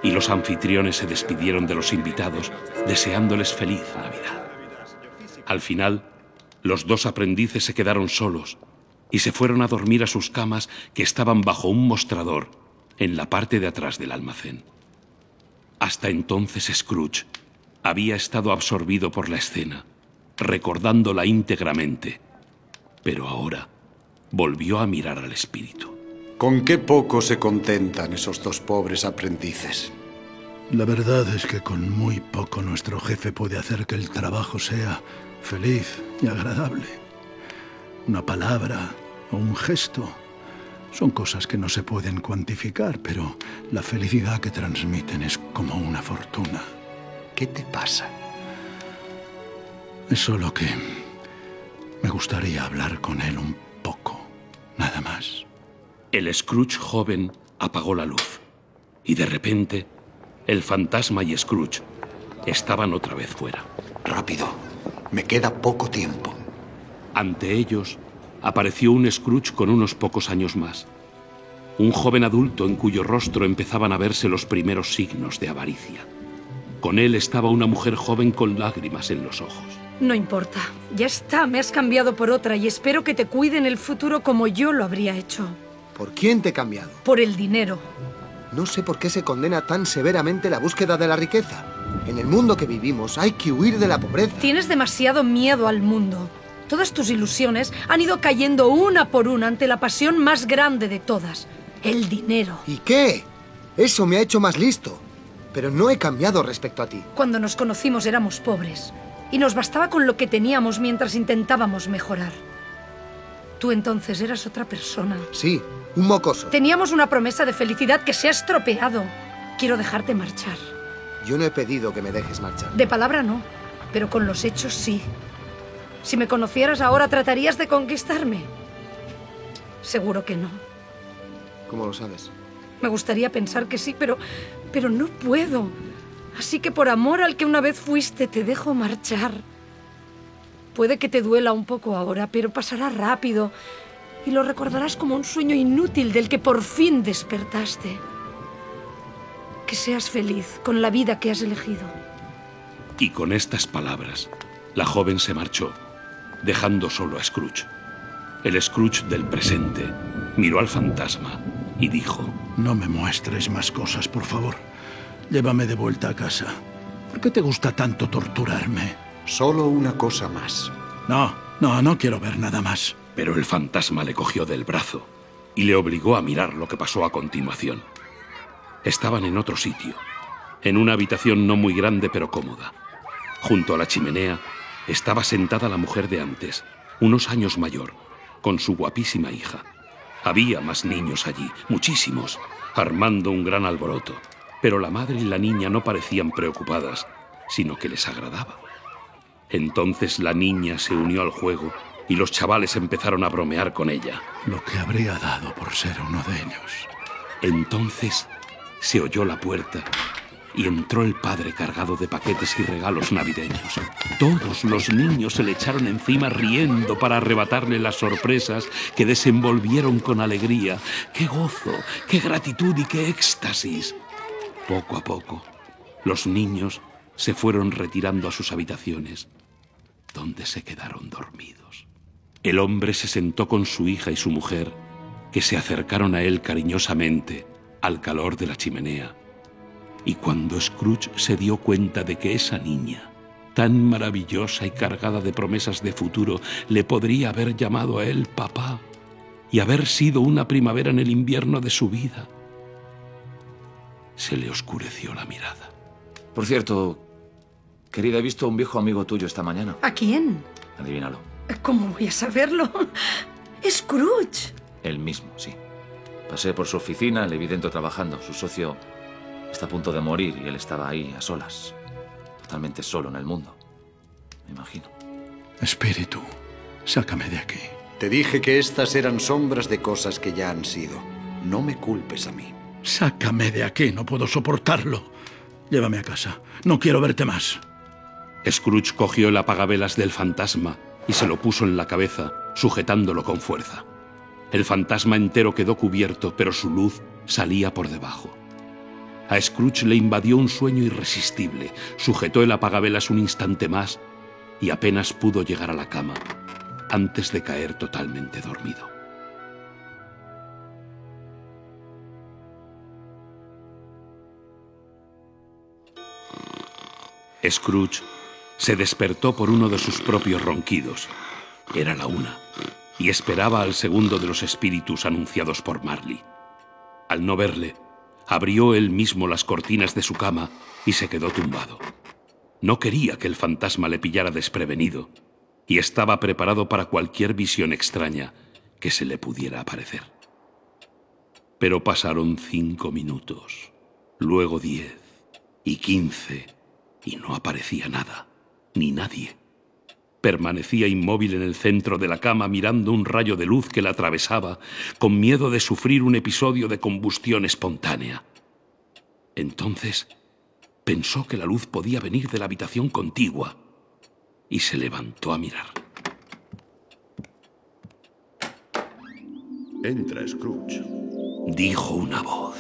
y los anfitriones se despidieron de los invitados deseándoles feliz Navidad. Al final, los dos aprendices se quedaron solos y se fueron a dormir a sus camas que estaban bajo un mostrador en la parte de atrás del almacén. Hasta entonces Scrooge había estado absorbido por la escena, recordándola íntegramente, pero ahora volvió a mirar al espíritu. ¿Con qué poco se contentan esos dos pobres aprendices? La verdad es que con muy poco nuestro jefe puede hacer que el trabajo sea feliz y agradable. Una palabra o un gesto son cosas que no se pueden cuantificar, pero la felicidad que transmiten es como una fortuna. ¿Qué te pasa? Es solo que me gustaría hablar con él un poco, nada más. El Scrooge joven apagó la luz y de repente el fantasma y Scrooge estaban otra vez fuera. Rápido, me queda poco tiempo. Ante ellos apareció un Scrooge con unos pocos años más. Un joven adulto en cuyo rostro empezaban a verse los primeros signos de avaricia. Con él estaba una mujer joven con lágrimas en los ojos. No importa, ya está, me has cambiado por otra y espero que te cuide en el futuro como yo lo habría hecho. ¿Por quién te he cambiado? Por el dinero. No sé por qué se condena tan severamente la búsqueda de la riqueza. En el mundo que vivimos hay que huir de la pobreza. Tienes demasiado miedo al mundo. Todas tus ilusiones han ido cayendo una por una ante la pasión más grande de todas, el dinero. ¿Y qué? Eso me ha hecho más listo. Pero no he cambiado respecto a ti. Cuando nos conocimos éramos pobres y nos bastaba con lo que teníamos mientras intentábamos mejorar. Tú entonces eras otra persona. Sí, un mocoso. Teníamos una promesa de felicidad que se ha estropeado. Quiero dejarte marchar. Yo no he pedido que me dejes marchar. De palabra no, pero con los hechos sí. Si me conocieras ahora, ¿tratarías de conquistarme? Seguro que no. ¿Cómo lo sabes? Me gustaría pensar que sí, pero, pero no puedo. Así que por amor al que una vez fuiste, te dejo marchar. Puede que te duela un poco ahora, pero pasará rápido y lo recordarás como un sueño inútil del que por fin despertaste. Que seas feliz con la vida que has elegido. Y con estas palabras, La joven se marchó, dejando solo a Scrooge. El Scrooge del presente miró al fantasma y dijo, No me muestres más cosas, por favor. Llévame de vuelta a casa. ¿Por qué te gusta tanto torturarme? Solo una cosa más. No, no, no quiero ver nada más. Pero el fantasma le cogió del brazo y le obligó a mirar lo que pasó a continuación. Estaban en otro sitio, en una habitación no muy grande pero cómoda. Junto a la chimenea estaba sentada la mujer de antes, unos años mayor, con su guapísima hija. Había más niños allí, muchísimos, armando un gran alboroto, pero la madre y la niña no parecían preocupadas, sino que les agradaba. Entonces la niña se unió al juego y los chavales empezaron a bromear con ella. Lo que habría dado por ser uno de ellos. Entonces se oyó la puerta y entró el padre cargado de paquetes y regalos navideños. Todos los niños se le echaron encima riendo para arrebatarle las sorpresas que desenvolvieron con alegría. ¡Qué gozo, qué gratitud y qué éxtasis! Poco a poco, los niños se fueron retirando a sus habitaciones, donde se quedaron dormidos. El hombre se sentó con su hija y su mujer, que se acercaron a él cariñosamente al calor de la chimenea. Y cuando Scrooge se dio cuenta de que esa niña, tan maravillosa y cargada de promesas de futuro, le podría haber llamado a él papá y haber sido una primavera en el invierno de su vida, se le oscureció la mirada. Por cierto, querida, he visto a un viejo amigo tuyo esta mañana. ¿A quién? Adivínalo. ¿Cómo voy a saberlo? Scrooge. El mismo, sí. Pasé por su oficina, le vi dentro trabajando. Su socio está a punto de morir y él estaba ahí a solas. Totalmente solo en el mundo. Me imagino. Espíritu, sácame de aquí. Te dije que estas eran sombras de cosas que ya han sido. No me culpes a mí. Sácame de aquí, no puedo soportarlo. Llévame a casa. No quiero verte más. Scrooge cogió el apagabelas del fantasma y se lo puso en la cabeza, sujetándolo con fuerza. El fantasma entero quedó cubierto, pero su luz salía por debajo. A Scrooge le invadió un sueño irresistible, sujetó el apagabelas un instante más y apenas pudo llegar a la cama antes de caer totalmente dormido. Scrooge se despertó por uno de sus propios ronquidos. Era la una, y esperaba al segundo de los espíritus anunciados por Marley. Al no verle, abrió él mismo las cortinas de su cama y se quedó tumbado. No quería que el fantasma le pillara desprevenido, y estaba preparado para cualquier visión extraña que se le pudiera aparecer. Pero pasaron cinco minutos, luego diez y quince, y no aparecía nada, ni nadie. Permanecía inmóvil en el centro de la cama mirando un rayo de luz que la atravesaba, con miedo de sufrir un episodio de combustión espontánea. Entonces pensó que la luz podía venir de la habitación contigua y se levantó a mirar. Entra, Scrooge. Dijo una voz.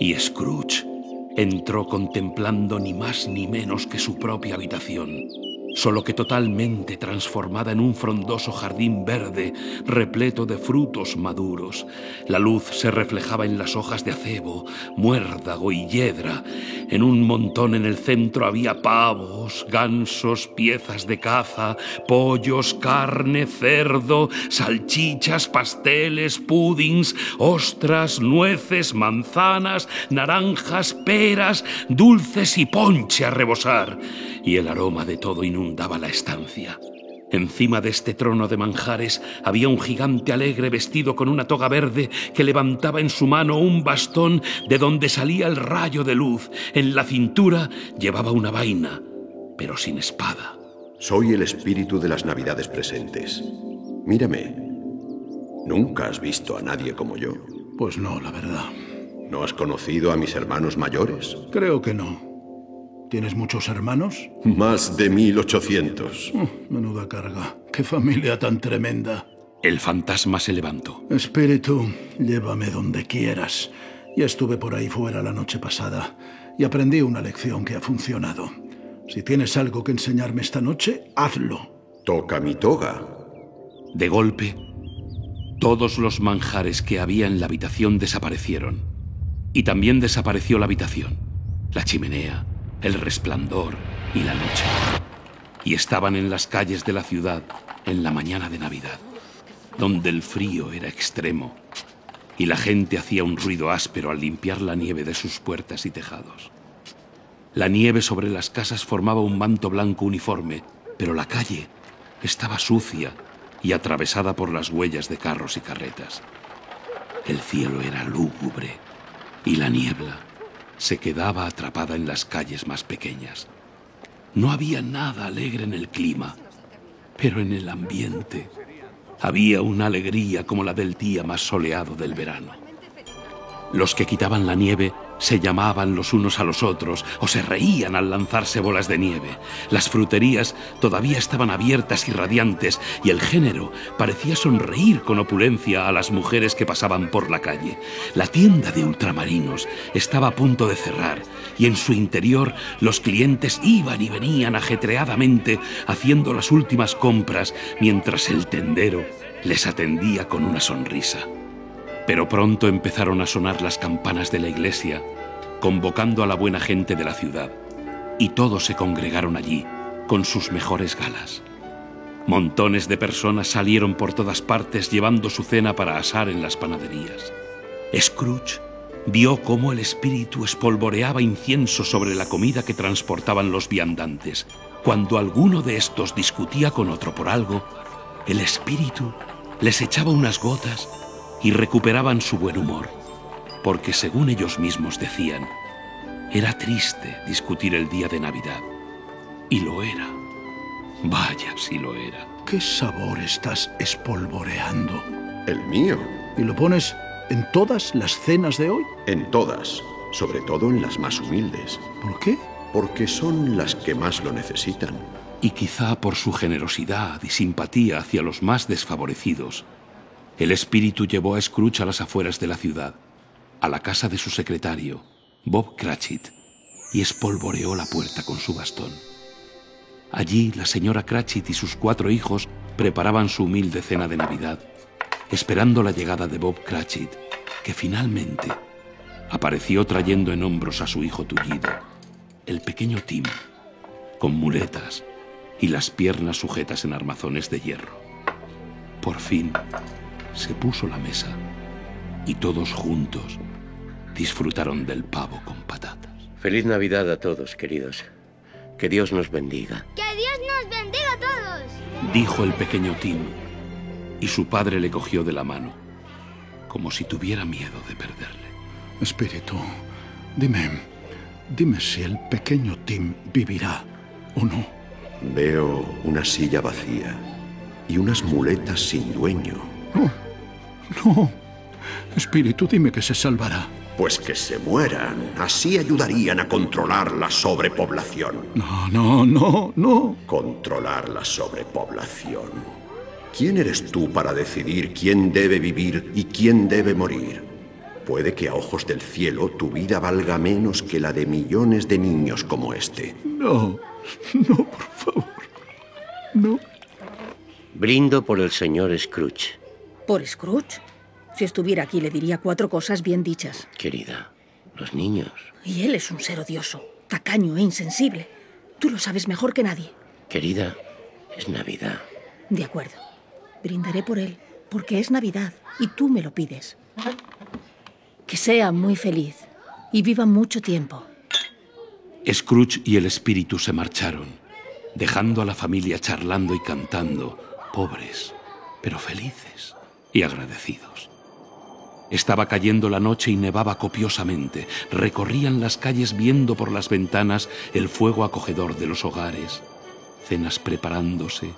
Y Scrooge entró contemplando ni más ni menos que su propia habitación, solo que totalmente transformada en un frondoso jardín verde repleto de frutos maduros. La luz se reflejaba en las hojas de acebo, muérdago y hiedra. En un montón en el centro había pavos, gansos, piezas de caza, pollos, carne, cerdo, salchichas, pasteles, pudings, ostras, nueces, manzanas, naranjas, peras, dulces y ponche a rebosar. Y el aroma de todo inundaba la estancia. Encima de este trono de manjares había un gigante alegre vestido con una toga verde que levantaba en su mano un bastón de donde salía el rayo de luz. En la cintura llevaba una vaina, pero sin espada. Soy el espíritu de las navidades presentes. Mírame. ¿Nunca has visto a nadie como yo? Pues no, la verdad. ¿No has conocido a mis hermanos mayores? Creo que no. ¿Tienes muchos hermanos? Más de 1800. Uh, menuda carga. Qué familia tan tremenda. El fantasma se levantó. Espíritu, llévame donde quieras. Ya estuve por ahí fuera la noche pasada y aprendí una lección que ha funcionado. Si tienes algo que enseñarme esta noche, hazlo. Toca mi toga. De golpe, todos los manjares que había en la habitación desaparecieron. Y también desapareció la habitación, la chimenea, el resplandor y la noche. Y estaban en las calles de la ciudad en la mañana de Navidad, donde el frío era extremo y la gente hacía un ruido áspero al limpiar la nieve de sus puertas y tejados. La nieve sobre las casas formaba un manto blanco uniforme, pero la calle estaba sucia y atravesada por las huellas de carros y carretas. El cielo era lúgubre y la niebla se quedaba atrapada en las calles más pequeñas. No había nada alegre en el clima, pero en el ambiente había una alegría como la del día más soleado del verano. Los que quitaban la nieve se llamaban los unos a los otros o se reían al lanzarse bolas de nieve. Las fruterías todavía estaban abiertas y radiantes y el género parecía sonreír con opulencia a las mujeres que pasaban por la calle. La tienda de ultramarinos estaba a punto de cerrar y en su interior los clientes iban y venían ajetreadamente haciendo las últimas compras mientras el tendero les atendía con una sonrisa. Pero pronto empezaron a sonar las campanas de la iglesia, convocando a la buena gente de la ciudad, y todos se congregaron allí con sus mejores galas. Montones de personas salieron por todas partes llevando su cena para asar en las panaderías. Scrooge vio cómo el espíritu espolvoreaba incienso sobre la comida que transportaban los viandantes. Cuando alguno de estos discutía con otro por algo, el espíritu les echaba unas gotas y recuperaban su buen humor, porque según ellos mismos decían, era triste discutir el día de Navidad. Y lo era. Vaya si lo era. ¿Qué sabor estás espolvoreando? El mío. ¿Y lo pones en todas las cenas de hoy? En todas, sobre todo en las más humildes. ¿Por qué? Porque son las que más lo necesitan. Y quizá por su generosidad y simpatía hacia los más desfavorecidos, el espíritu llevó a Scrooge a las afueras de la ciudad, a la casa de su secretario, Bob Cratchit, y espolvoreó la puerta con su bastón. Allí la señora Cratchit y sus cuatro hijos preparaban su humilde cena de Navidad, esperando la llegada de Bob Cratchit, que finalmente apareció trayendo en hombros a su hijo tullido, el pequeño Tim, con muletas y las piernas sujetas en armazones de hierro. Por fin, se puso la mesa y todos juntos disfrutaron del pavo con patatas. Feliz Navidad a todos, queridos. Que Dios nos bendiga. ¡Que Dios nos bendiga a todos! Dijo el pequeño Tim, y su padre le cogió de la mano, como si tuviera miedo de perderle. Espíritu, dime, dime si el pequeño Tim vivirá o no. Veo una silla vacía y unas muletas sin dueño. No. No. Espíritu, dime que se salvará. Pues que se mueran. Así ayudarían a controlar la sobrepoblación. No, no, no, no. Controlar la sobrepoblación. ¿Quién eres tú para decidir quién debe vivir y quién debe morir? Puede que a ojos del cielo tu vida valga menos que la de millones de niños como este. No, no, por favor. No. Brindo por el señor Scrooge. ¿Por Scrooge? Si estuviera aquí le diría cuatro cosas bien dichas. Querida, los niños. Y él es un ser odioso, tacaño e insensible. Tú lo sabes mejor que nadie. Querida, es Navidad. De acuerdo. Brindaré por él, porque es Navidad y tú me lo pides. Que sea muy feliz y viva mucho tiempo. Scrooge y el espíritu se marcharon, dejando a la familia charlando y cantando, pobres, pero felices agradecidos. Estaba cayendo la noche y nevaba copiosamente. Recorrían las calles viendo por las ventanas el fuego acogedor de los hogares, cenas preparándose,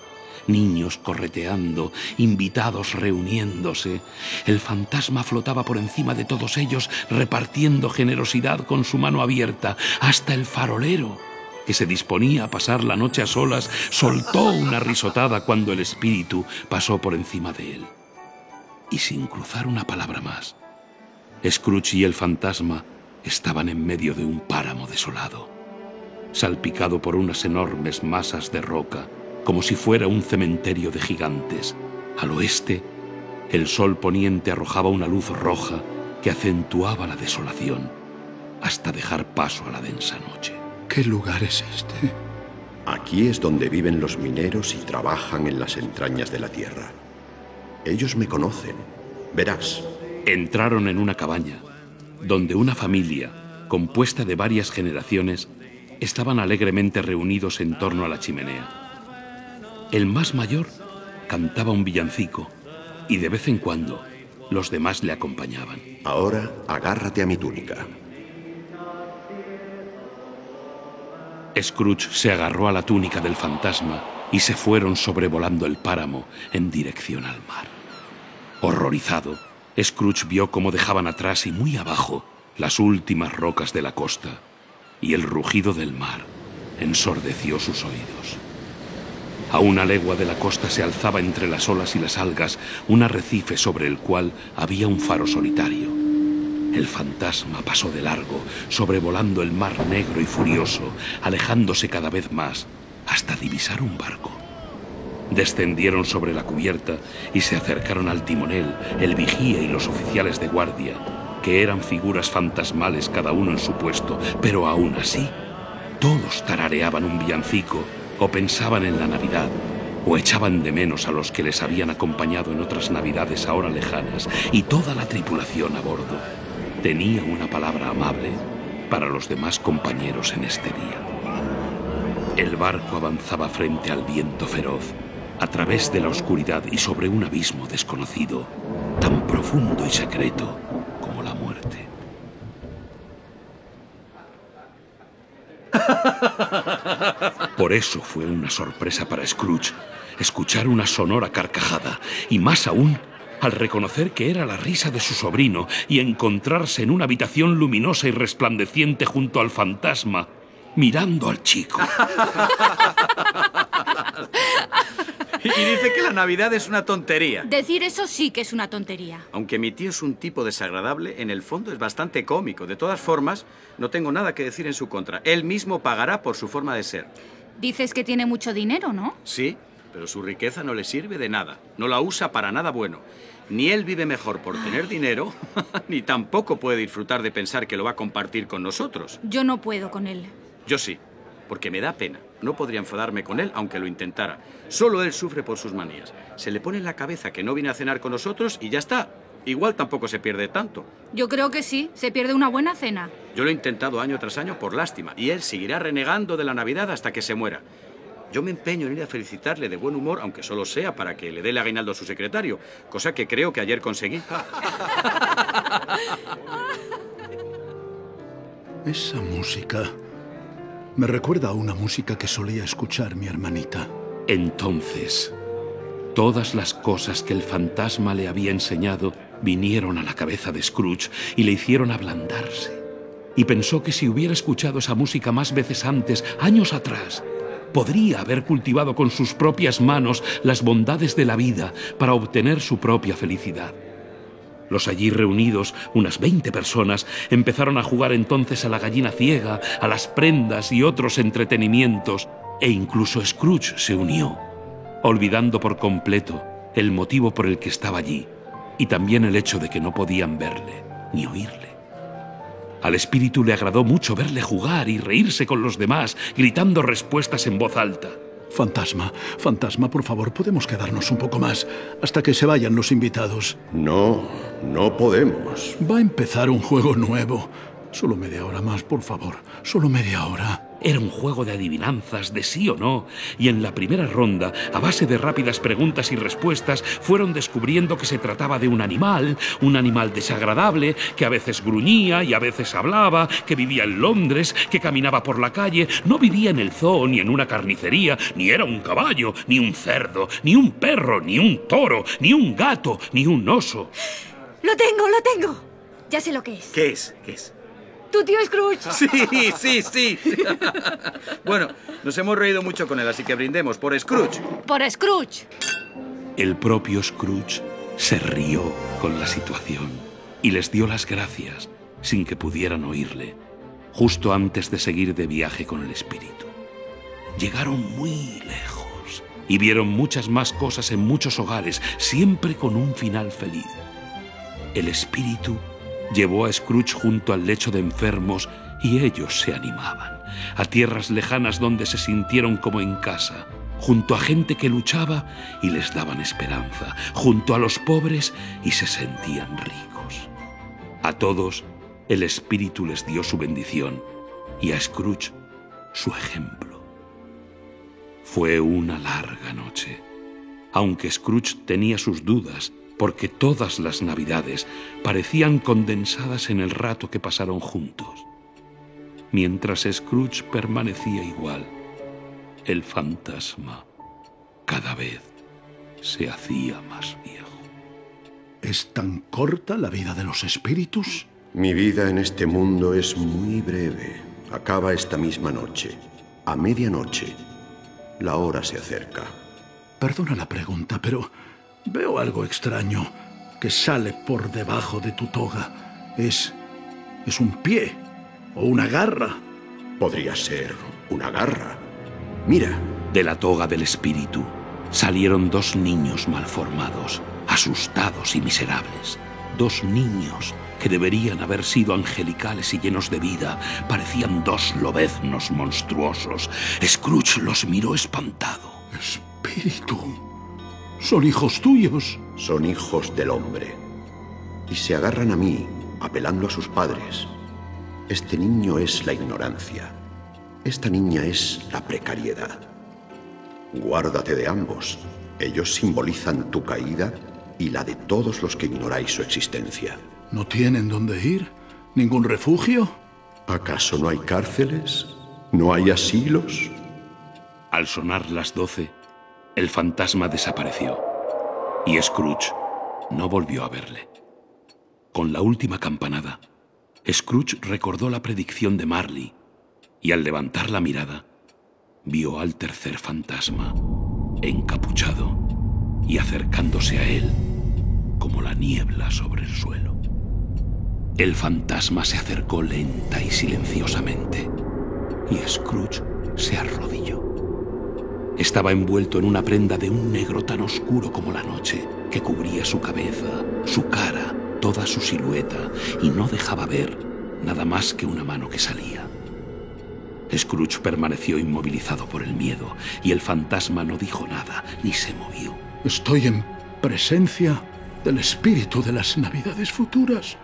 niños correteando, invitados reuniéndose. El fantasma flotaba por encima de todos ellos, repartiendo generosidad con su mano abierta. Hasta el farolero, que se disponía a pasar la noche a solas, soltó una risotada cuando el espíritu pasó por encima de él y sin cruzar una palabra más. Scrooge y el fantasma estaban en medio de un páramo desolado. salpicado por unas enormes masas de roca, como si fuera un cementerio de gigantes. Al oeste, el sol poniente arrojaba una luz roja que acentuaba la desolación, hasta dejar paso a la densa noche. ¿Qué lugar es este? Aquí es donde viven los mineros y trabajan en las entrañas de la tierra. Ellos me conocen. Verás. Entraron en una cabaña, donde una familia, compuesta de varias generaciones, estaban alegremente reunidos en torno a la chimenea. El más mayor cantaba un villancico y de vez en cuando los demás le acompañaban. Ahora agárrate a mi túnica. Scrooge se agarró a la túnica del fantasma y se fueron sobrevolando el páramo en dirección al mar. Horrorizado, Scrooge vio cómo dejaban atrás y muy abajo las últimas rocas de la costa, y el rugido del mar ensordeció sus oídos. A una legua de la costa se alzaba entre las olas y las algas un arrecife sobre el cual había un faro solitario. El fantasma pasó de largo, sobrevolando el mar negro y furioso, alejándose cada vez más, hasta divisar un barco. Descendieron sobre la cubierta y se acercaron al timonel, el vigía y los oficiales de guardia, que eran figuras fantasmales cada uno en su puesto, pero aún así, todos tarareaban un villancico o pensaban en la Navidad, o echaban de menos a los que les habían acompañado en otras Navidades ahora lejanas, y toda la tripulación a bordo tenía una palabra amable para los demás compañeros en este día. El barco avanzaba frente al viento feroz, a través de la oscuridad y sobre un abismo desconocido, tan profundo y secreto como la muerte. Por eso fue una sorpresa para Scrooge escuchar una sonora carcajada, y más aún al reconocer que era la risa de su sobrino y encontrarse en una habitación luminosa y resplandeciente junto al fantasma, mirando al chico. Y dice que la Navidad es una tontería. Decir eso sí que es una tontería. Aunque mi tío es un tipo desagradable, en el fondo es bastante cómico. De todas formas, no tengo nada que decir en su contra. Él mismo pagará por su forma de ser. Dices que tiene mucho dinero, ¿no? Sí, pero su riqueza no le sirve de nada. No la usa para nada bueno. Ni él vive mejor por tener dinero, ni tampoco puede disfrutar de pensar que lo va a compartir con nosotros. Yo no puedo con él. Yo sí, porque me da pena. No podría enfadarme con él aunque lo intentara. Solo él sufre por sus manías. Se le pone en la cabeza que no viene a cenar con nosotros y ya está. Igual tampoco se pierde tanto. Yo creo que sí. Se pierde una buena cena. Yo lo he intentado año tras año por lástima y él seguirá renegando de la Navidad hasta que se muera. Yo me empeño en ir a felicitarle de buen humor, aunque solo sea para que le dé el aguinaldo a su secretario, cosa que creo que ayer conseguí. Esa música me recuerda a una música que solía escuchar mi hermanita. Entonces, todas las cosas que el fantasma le había enseñado vinieron a la cabeza de Scrooge y le hicieron ablandarse. Y pensó que si hubiera escuchado esa música más veces antes, años atrás, podría haber cultivado con sus propias manos las bondades de la vida para obtener su propia felicidad. Los allí reunidos, unas 20 personas, empezaron a jugar entonces a la gallina ciega, a las prendas y otros entretenimientos, e incluso Scrooge se unió, olvidando por completo el motivo por el que estaba allí, y también el hecho de que no podían verle ni oírle. Al espíritu le agradó mucho verle jugar y reírse con los demás, gritando respuestas en voz alta. Fantasma, fantasma, por favor, podemos quedarnos un poco más hasta que se vayan los invitados. No, no podemos. Va a empezar un juego nuevo. Solo media hora más, por favor. Solo media hora. Era un juego de adivinanzas, de sí o no, y en la primera ronda, a base de rápidas preguntas y respuestas, fueron descubriendo que se trataba de un animal, un animal desagradable, que a veces gruñía y a veces hablaba, que vivía en Londres, que caminaba por la calle, no vivía en el zoo ni en una carnicería, ni era un caballo, ni un cerdo, ni un perro, ni un toro, ni un gato, ni un oso. Lo tengo, lo tengo. Ya sé lo que es. ¿Qué es? ¿Qué es? Tu tío Scrooge. Sí, sí, sí. bueno, nos hemos reído mucho con él, así que brindemos por Scrooge. Por Scrooge. El propio Scrooge se rió con la situación y les dio las gracias sin que pudieran oírle. justo antes de seguir de viaje con el espíritu. Llegaron muy lejos y vieron muchas más cosas en muchos hogares, siempre con un final feliz. El espíritu llevó a Scrooge junto al lecho de enfermos y ellos se animaban, a tierras lejanas donde se sintieron como en casa, junto a gente que luchaba y les daban esperanza, junto a los pobres y se sentían ricos. A todos el Espíritu les dio su bendición y a Scrooge su ejemplo. Fue una larga noche, aunque Scrooge tenía sus dudas porque todas las navidades parecían condensadas en el rato que pasaron juntos. Mientras Scrooge permanecía igual, el fantasma cada vez se hacía más viejo. ¿Es tan corta la vida de los espíritus? Mi vida en este mundo es muy breve. Acaba esta misma noche. A medianoche. La hora se acerca. Perdona la pregunta, pero veo algo extraño que sale por debajo de tu toga. Es... es un pie o una garra. Podría ser una garra. Mira. De la toga del espíritu salieron dos niños malformados, asustados y miserables. Dos niños que deberían haber sido angelicales y llenos de vida, parecían dos lobeznos monstruosos. Scrooge los miró espantado. Espíritu. Son hijos tuyos. Son hijos del hombre. Y se agarran a mí, apelando a sus padres. Este niño es la ignorancia. Esta niña es la precariedad. Guárdate de ambos. Ellos simbolizan tu caída y la de todos los que ignoráis su existencia. ¿No tienen dónde ir? ¿Ningún refugio? ¿Acaso no hay cárceles? ¿No hay asilos? Al sonar las doce, el fantasma desapareció y Scrooge no volvió a verle. Con la última campanada, Scrooge recordó la predicción de Marley y al levantar la mirada, vio al tercer fantasma, encapuchado y acercándose a él como la niebla sobre el suelo. El fantasma se acercó lenta y silenciosamente y Scrooge se arrodilló. Estaba envuelto en una prenda de un negro tan oscuro como la noche, que cubría su cabeza, su cara, toda su silueta, y no dejaba ver nada más que una mano que salía. Scrooge permaneció inmovilizado por el miedo y el fantasma no dijo nada ni se movió. Estoy en presencia del espíritu de las navidades futuras.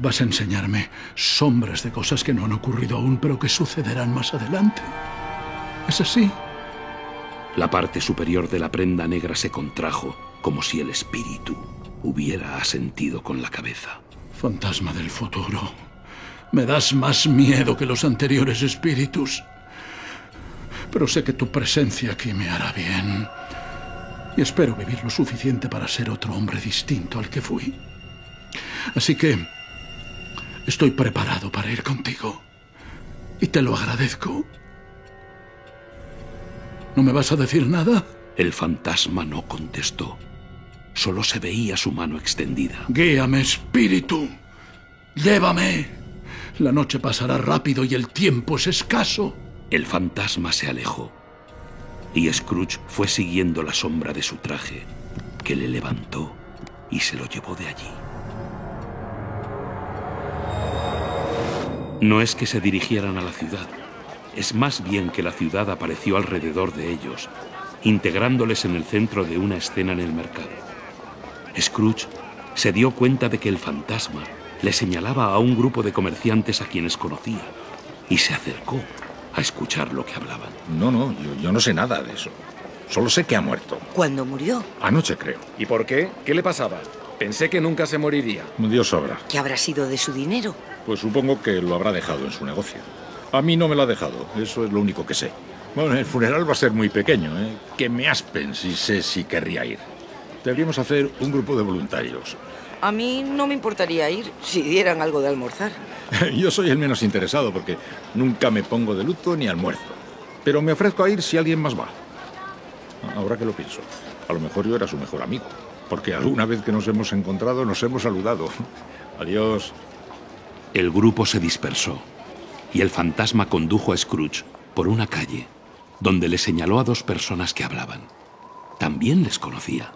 Vas a enseñarme sombras de cosas que no han ocurrido aún, pero que sucederán más adelante. ¿Es así? La parte superior de la prenda negra se contrajo, como si el espíritu hubiera asentido con la cabeza. Fantasma del futuro. Me das más miedo que los anteriores espíritus. Pero sé que tu presencia aquí me hará bien. Y espero vivir lo suficiente para ser otro hombre distinto al que fui. Así que estoy preparado para ir contigo. Y te lo agradezco. ¿No me vas a decir nada? El fantasma no contestó. Solo se veía su mano extendida. Guíame, espíritu. Llévame. La noche pasará rápido y el tiempo es escaso. El fantasma se alejó y Scrooge fue siguiendo la sombra de su traje, que le levantó y se lo llevó de allí. No es que se dirigieran a la ciudad, es más bien que la ciudad apareció alrededor de ellos, integrándoles en el centro de una escena en el mercado. Scrooge se dio cuenta de que el fantasma le señalaba a un grupo de comerciantes a quienes conocía y se acercó a escuchar lo que hablaban. No, no, yo, yo, no sé nada de eso. Solo sé que ha muerto. ¿Cuándo murió? Anoche, creo. ¿Y por qué? ¿Qué le pasaba? Pensé que nunca se moriría. Dios sobra. ¿Qué habrá sido de su dinero? Pues supongo que lo habrá dejado en su negocio. A mí no me lo ha dejado, eso es lo único que sé. Bueno, el funeral va a ser muy pequeño, ¿eh? Que me aspen si sé si querría ir. Deberíamos hacer un grupo de voluntarios. A mí no me importaría ir si dieran algo de almorzar. Yo soy el menos interesado porque nunca me pongo de luto ni almuerzo. Pero me ofrezco a ir si alguien más va. Ahora que lo pienso, a lo mejor yo era su mejor amigo. Porque alguna vez que nos hemos encontrado nos hemos saludado. Adiós. El grupo se dispersó y el fantasma condujo a Scrooge por una calle donde le señaló a dos personas que hablaban. También les conocía.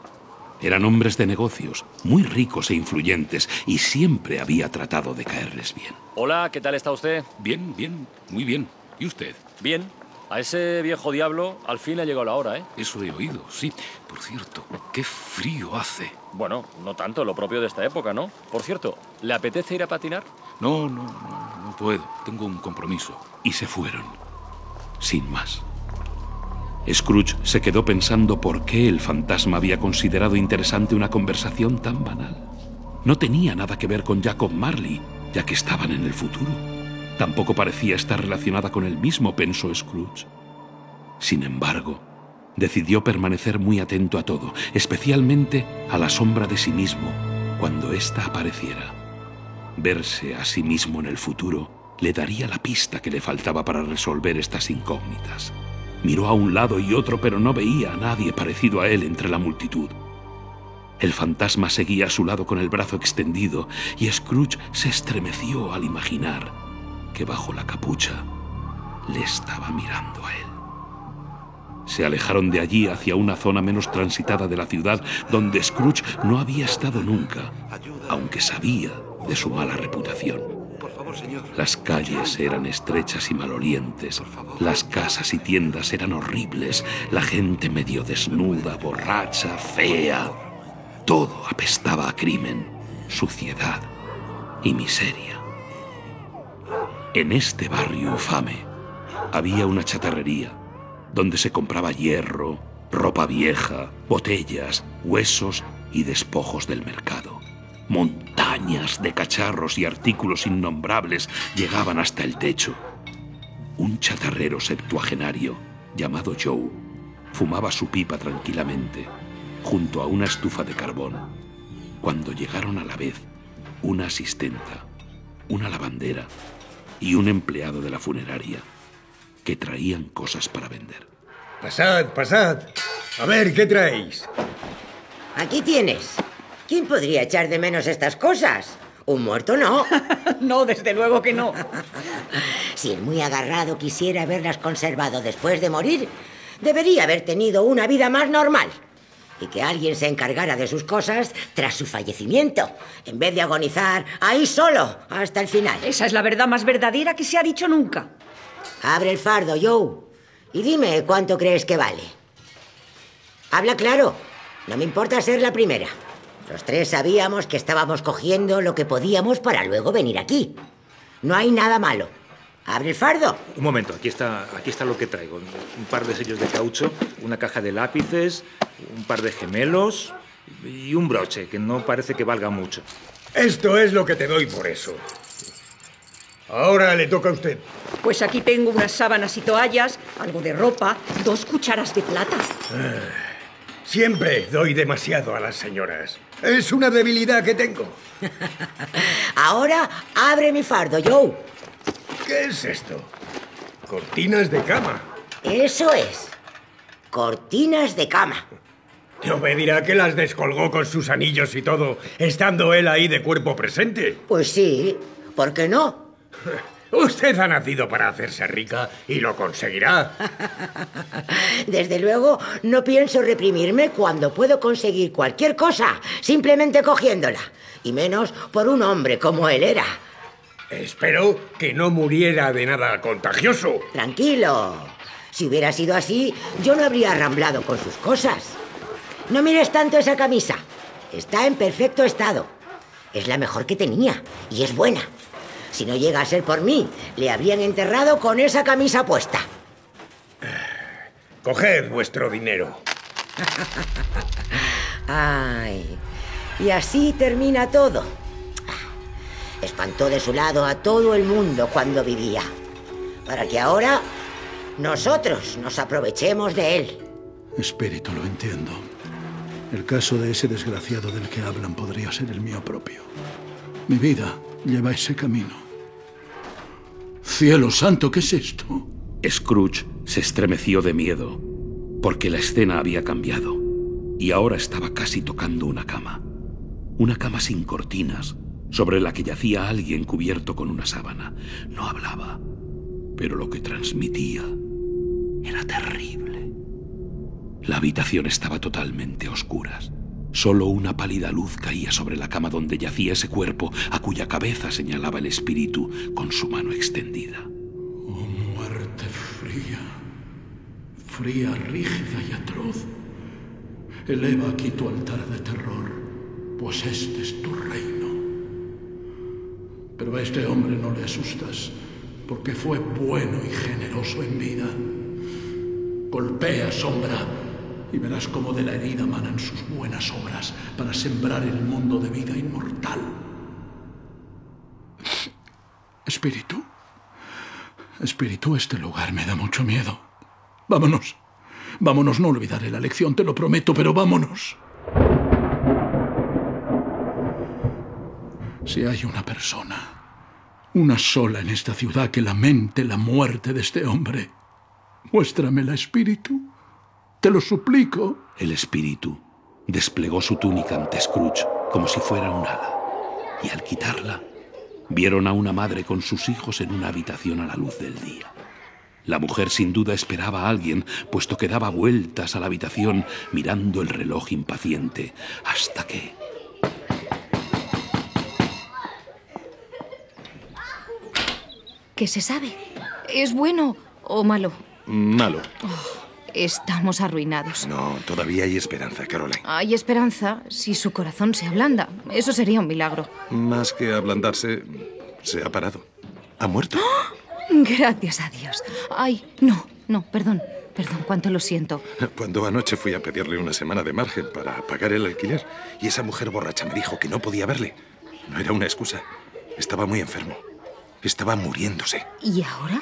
Eran hombres de negocios, muy ricos e influyentes, y siempre había tratado de caerles bien. Hola, ¿qué tal está usted? Bien, bien, muy bien. ¿Y usted? Bien. A ese viejo diablo al fin ha llegado la hora, ¿eh? Eso he oído, sí. Por cierto, qué frío hace. Bueno, no tanto, lo propio de esta época, ¿no? Por cierto, ¿le apetece ir a patinar? No, no, no, no puedo. Tengo un compromiso. Y se fueron. Sin más. Scrooge se quedó pensando por qué el fantasma había considerado interesante una conversación tan banal. No tenía nada que ver con Jacob Marley, ya que estaban en el futuro. Tampoco parecía estar relacionada con él mismo, pensó Scrooge. Sin embargo, decidió permanecer muy atento a todo, especialmente a la sombra de sí mismo, cuando ésta apareciera. Verse a sí mismo en el futuro le daría la pista que le faltaba para resolver estas incógnitas. Miró a un lado y otro, pero no veía a nadie parecido a él entre la multitud. El fantasma seguía a su lado con el brazo extendido y Scrooge se estremeció al imaginar que bajo la capucha le estaba mirando a él. Se alejaron de allí hacia una zona menos transitada de la ciudad donde Scrooge no había estado nunca, aunque sabía de su mala reputación. Las calles eran estrechas y malolientes. Las casas y tiendas eran horribles. La gente medio desnuda, borracha, fea. Todo apestaba a crimen, suciedad y miseria. En este barrio infame había una chatarrería donde se compraba hierro, ropa vieja, botellas, huesos y despojos del mercado. Montañas de cacharros y artículos innombrables llegaban hasta el techo. Un chatarrero septuagenario, llamado Joe, fumaba su pipa tranquilamente, junto a una estufa de carbón, cuando llegaron a la vez una asistenta, una lavandera y un empleado de la funeraria, que traían cosas para vender. Pasad, pasad. A ver, ¿qué traéis? Aquí tienes. ¿Quién podría echar de menos estas cosas? Un muerto no. no, desde luego que no. si el muy agarrado quisiera haberlas conservado después de morir, debería haber tenido una vida más normal. Y que alguien se encargara de sus cosas tras su fallecimiento, en vez de agonizar ahí solo hasta el final. Esa es la verdad más verdadera que se ha dicho nunca. Abre el fardo, Joe, y dime cuánto crees que vale. Habla claro. No me importa ser la primera. Los tres sabíamos que estábamos cogiendo lo que podíamos para luego venir aquí. No hay nada malo. Abre el fardo. Un momento, aquí está, aquí está lo que traigo. Un par de sellos de caucho, una caja de lápices, un par de gemelos y un broche, que no parece que valga mucho. Esto es lo que te doy por eso. Ahora le toca a usted. Pues aquí tengo unas sábanas y toallas, algo de ropa, dos cucharas de plata. Ah, siempre doy demasiado a las señoras. Es una debilidad que tengo. Ahora abre mi fardo, Joe. ¿Qué es esto? Cortinas de cama. Eso es. Cortinas de cama. No me dirá que las descolgó con sus anillos y todo, estando él ahí de cuerpo presente. Pues sí, ¿por qué no? Usted ha nacido para hacerse rica y lo conseguirá. Desde luego, no pienso reprimirme cuando puedo conseguir cualquier cosa simplemente cogiéndola. Y menos por un hombre como él era. Espero que no muriera de nada contagioso. Tranquilo. Si hubiera sido así, yo no habría arramblado con sus cosas. No mires tanto esa camisa. Está en perfecto estado. Es la mejor que tenía y es buena. Si no llega a ser por mí, le habrían enterrado con esa camisa puesta. Coged vuestro dinero. Ay, y así termina todo. Espantó de su lado a todo el mundo cuando vivía, para que ahora nosotros nos aprovechemos de él. Espíritu, lo entiendo. El caso de ese desgraciado del que hablan podría ser el mío propio. Mi vida lleva ese camino. Cielo santo, ¿qué es esto? Scrooge se estremeció de miedo, porque la escena había cambiado, y ahora estaba casi tocando una cama. Una cama sin cortinas, sobre la que yacía alguien cubierto con una sábana. No hablaba, pero lo que transmitía era terrible. La habitación estaba totalmente a oscuras. Solo una pálida luz caía sobre la cama donde yacía ese cuerpo a cuya cabeza señalaba el espíritu con su mano extendida. Oh muerte fría, fría, rígida y atroz. Eleva aquí tu altar de terror, pues este es tu reino. Pero a este hombre no le asustas, porque fue bueno y generoso en vida. Golpea, sombra, y verás cómo de la herida manan sus buenas obras para sembrar el mundo de vida inmortal. Espíritu, espíritu, este lugar me da mucho miedo. Vámonos, vámonos, no olvidaré la lección, te lo prometo, pero vámonos. Si hay una persona, una sola en esta ciudad que lamente la muerte de este hombre, muéstramela, espíritu. Te lo suplico. El espíritu desplegó su túnica ante Scrooge como si fuera un ala, y al quitarla, vieron a una madre con sus hijos en una habitación a la luz del día. La mujer sin duda esperaba a alguien, puesto que daba vueltas a la habitación mirando el reloj impaciente, hasta que... ¿Qué se sabe? ¿Es bueno o malo? Malo. Estamos arruinados. No, todavía hay esperanza, Caroline. Hay esperanza si su corazón se ablanda. Eso sería un milagro. Más que ablandarse, se ha parado. Ha muerto. Gracias a Dios. Ay, no, no, perdón. Perdón, cuánto lo siento. Cuando anoche fui a pedirle una semana de margen para pagar el alquiler y esa mujer borracha me dijo que no podía verle. No era una excusa. Estaba muy enfermo. Estaba muriéndose. ¿Y ahora?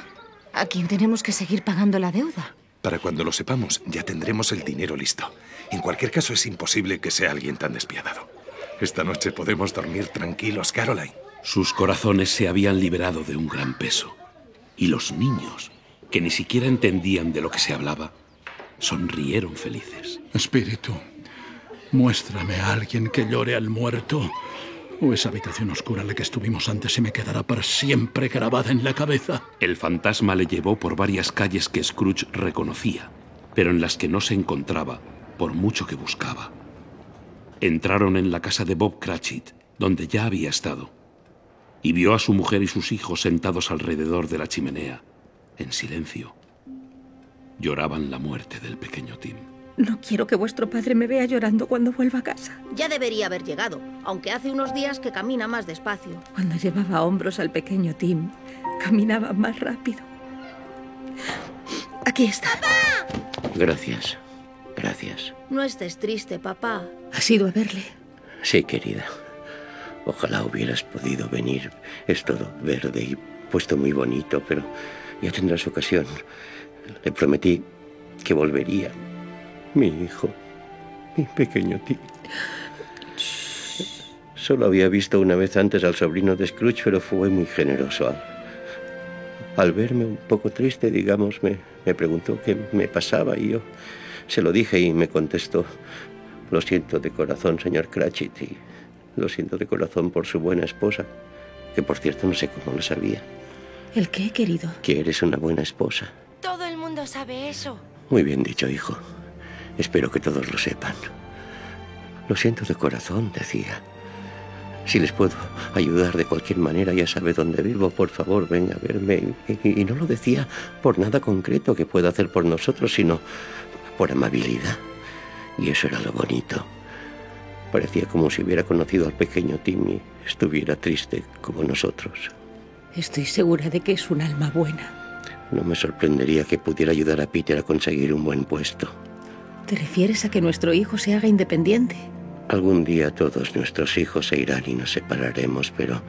¿A quién tenemos que seguir pagando la deuda? Para cuando lo sepamos, ya tendremos el dinero listo. En cualquier caso, es imposible que sea alguien tan despiadado. Esta noche podemos dormir tranquilos, Caroline. Sus corazones se habían liberado de un gran peso. Y los niños, que ni siquiera entendían de lo que se hablaba, sonrieron felices. Espíritu, muéstrame a alguien que llore al muerto. O esa habitación oscura en la que estuvimos antes se me quedará para siempre grabada en la cabeza. El fantasma le llevó por varias calles que Scrooge reconocía, pero en las que no se encontraba, por mucho que buscaba. Entraron en la casa de Bob Cratchit, donde ya había estado, y vio a su mujer y sus hijos sentados alrededor de la chimenea, en silencio. Lloraban la muerte del pequeño Tim. No quiero que vuestro padre me vea llorando cuando vuelva a casa. Ya debería haber llegado, aunque hace unos días que camina más despacio. Cuando llevaba a hombros al pequeño Tim, caminaba más rápido. Aquí está. Gracias. Gracias. No estés triste, papá. ¿Has ido a verle? Sí, querida. Ojalá hubieras podido venir. Es todo verde y puesto muy bonito, pero ya tendrás ocasión. Le prometí que volvería. Mi hijo, mi pequeño Tim. Solo había visto una vez antes al sobrino de Scrooge, pero fue muy generoso. Al, al verme un poco triste, digamos, me, me preguntó qué me pasaba y yo se lo dije y me contestó, lo siento de corazón, señor Cratchit, y lo siento de corazón por su buena esposa, que por cierto no sé cómo lo sabía, ¿El qué, querido? que eres una buena esposa. Todo el mundo sabe eso. Muy bien dicho, hijo. Espero que todos lo sepan. Lo siento de corazón, decía. Si les puedo ayudar de cualquier manera, ya sabe dónde vivo, por favor, venga a verme. Y, y no lo decía por nada concreto que pueda hacer por nosotros, sino por amabilidad. Y eso era lo bonito. Parecía como si hubiera conocido al pequeño Tim y estuviera triste como nosotros. Estoy segura de que es un alma buena. No me sorprendería que pudiera ayudar a Peter a conseguir un buen puesto. ¿Te refieres a que nuestro hijo se haga independiente? Algún día todos nuestros hijos se irán y nos separaremos, pero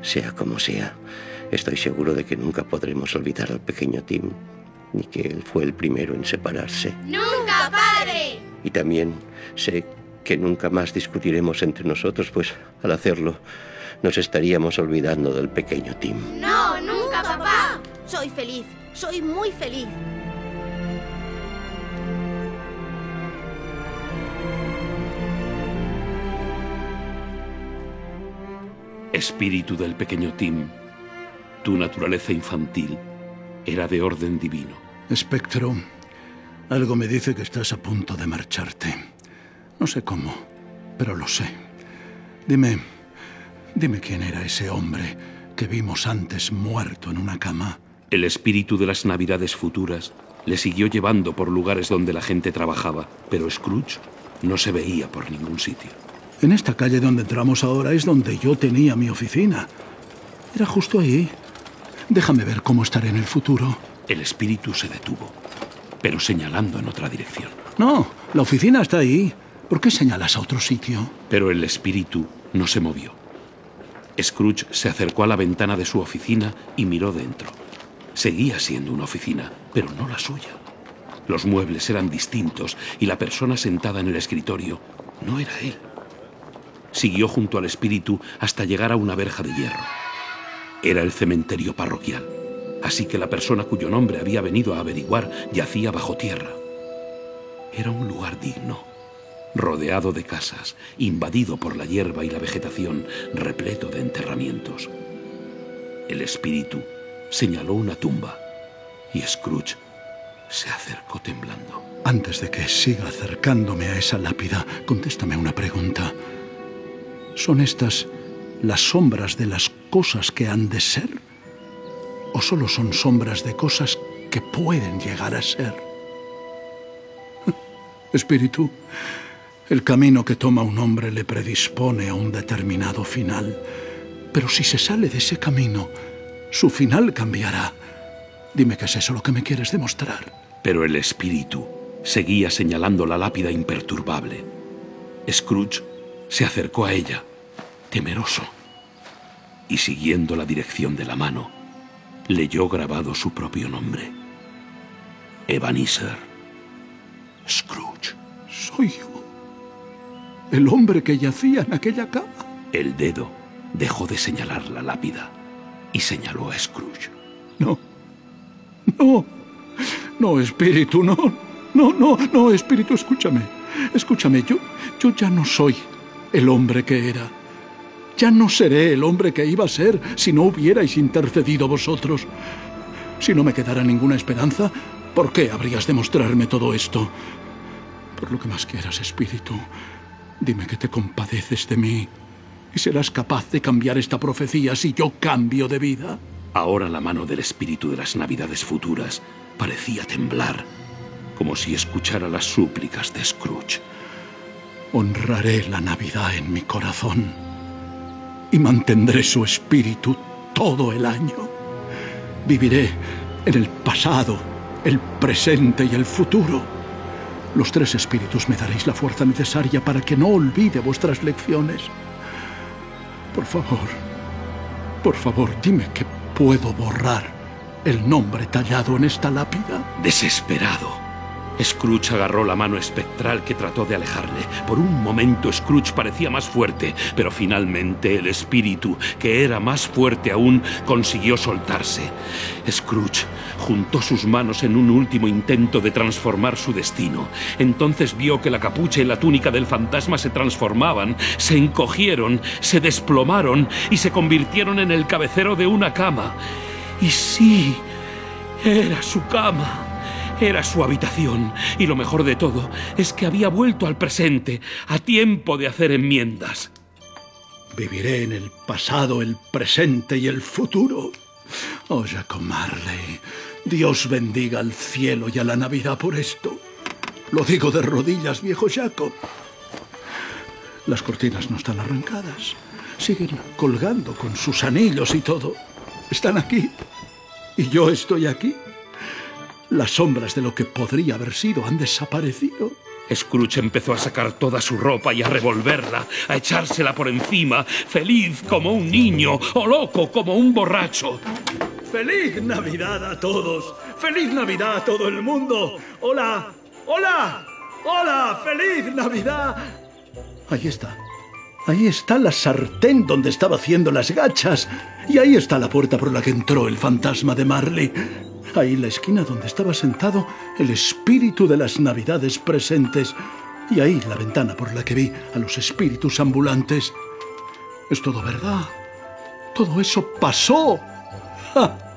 sea como sea, estoy seguro de que nunca podremos olvidar al pequeño Tim, ni que él fue el primero en separarse. ¡Nunca, padre! Y también sé que nunca más discutiremos entre nosotros, pues al hacerlo nos estaríamos olvidando del pequeño Tim. No, nunca, papá. Soy feliz, soy muy feliz. Espíritu del pequeño Tim, tu naturaleza infantil, era de orden divino. Espectro, algo me dice que estás a punto de marcharte. No sé cómo, pero lo sé. Dime, dime quién era ese hombre que vimos antes muerto en una cama. El espíritu de las navidades futuras le siguió llevando por lugares donde la gente trabajaba, pero Scrooge no se veía por ningún sitio. En esta calle donde entramos ahora es donde yo tenía mi oficina. Era justo ahí. Déjame ver cómo estaré en el futuro. El espíritu se detuvo, pero señalando en otra dirección. No, la oficina está ahí. ¿Por qué señalas a otro sitio? Pero el espíritu no se movió. Scrooge se acercó a la ventana de su oficina y miró dentro. Seguía siendo una oficina, pero no la suya. Los muebles eran distintos y la persona sentada en el escritorio no era él. Siguió junto al espíritu hasta llegar a una verja de hierro. Era el cementerio parroquial, así que la persona cuyo nombre había venido a averiguar yacía bajo tierra. Era un lugar digno, rodeado de casas, invadido por la hierba y la vegetación, repleto de enterramientos. El espíritu señaló una tumba y Scrooge se acercó temblando. Antes de que siga acercándome a esa lápida, contéstame una pregunta. ¿Son estas las sombras de las cosas que han de ser? ¿O solo son sombras de cosas que pueden llegar a ser? Espíritu, el camino que toma un hombre le predispone a un determinado final. Pero si se sale de ese camino, su final cambiará. Dime qué es eso lo que me quieres demostrar. Pero el espíritu seguía señalando la lápida imperturbable. Scrooge se acercó a ella, temeroso, y siguiendo la dirección de la mano, leyó grabado su propio nombre. Ebenezer Scrooge. Soy yo. El hombre que yacía en aquella cama. El dedo dejó de señalar la lápida y señaló a Scrooge. No. No. No, espíritu, no. No, no, no, espíritu, escúchame. Escúchame, yo, yo ya no soy el hombre que era. Ya no seré el hombre que iba a ser si no hubierais intercedido vosotros. Si no me quedara ninguna esperanza, ¿por qué habrías de mostrarme todo esto? Por lo que más quieras, espíritu, dime que te compadeces de mí y serás capaz de cambiar esta profecía si yo cambio de vida. Ahora la mano del espíritu de las navidades futuras parecía temblar, como si escuchara las súplicas de Scrooge. Honraré la Navidad en mi corazón y mantendré su espíritu todo el año. Viviré en el pasado, el presente y el futuro. Los tres espíritus me daréis la fuerza necesaria para que no olvide vuestras lecciones. Por favor, por favor, dime que puedo borrar el nombre tallado en esta lápida. Desesperado, Scrooge agarró la mano espectral que trató de alejarle. Por un momento Scrooge parecía más fuerte, pero finalmente el espíritu, que era más fuerte aún, consiguió soltarse. Scrooge juntó sus manos en un último intento de transformar su destino. Entonces vio que la capucha y la túnica del fantasma se transformaban, se encogieron, se desplomaron y se convirtieron en el cabecero de una cama. Y sí, era su cama. Era su habitación, y lo mejor de todo es que había vuelto al presente, a tiempo de hacer enmiendas. Viviré en el pasado, el presente y el futuro. Oh, Jacob Marley, Dios bendiga al cielo y a la Navidad por esto. Lo digo de rodillas, viejo Jacob. Las cortinas no están arrancadas. Siguen colgando con sus anillos y todo. Están aquí. Y yo estoy aquí. Las sombras de lo que podría haber sido han desaparecido. Scrooge empezó a sacar toda su ropa y a revolverla, a echársela por encima, feliz como un niño o loco como un borracho. ¡Feliz Navidad a todos! ¡Feliz Navidad a todo el mundo! ¡Hola! ¡Hola! ¡Hola! ¡Feliz Navidad! Ahí está. Ahí está la sartén donde estaba haciendo las gachas. Y ahí está la puerta por la que entró el fantasma de Marley. Ahí la esquina donde estaba sentado el espíritu de las navidades presentes. Y ahí la ventana por la que vi a los espíritus ambulantes. Es todo verdad. Todo eso pasó.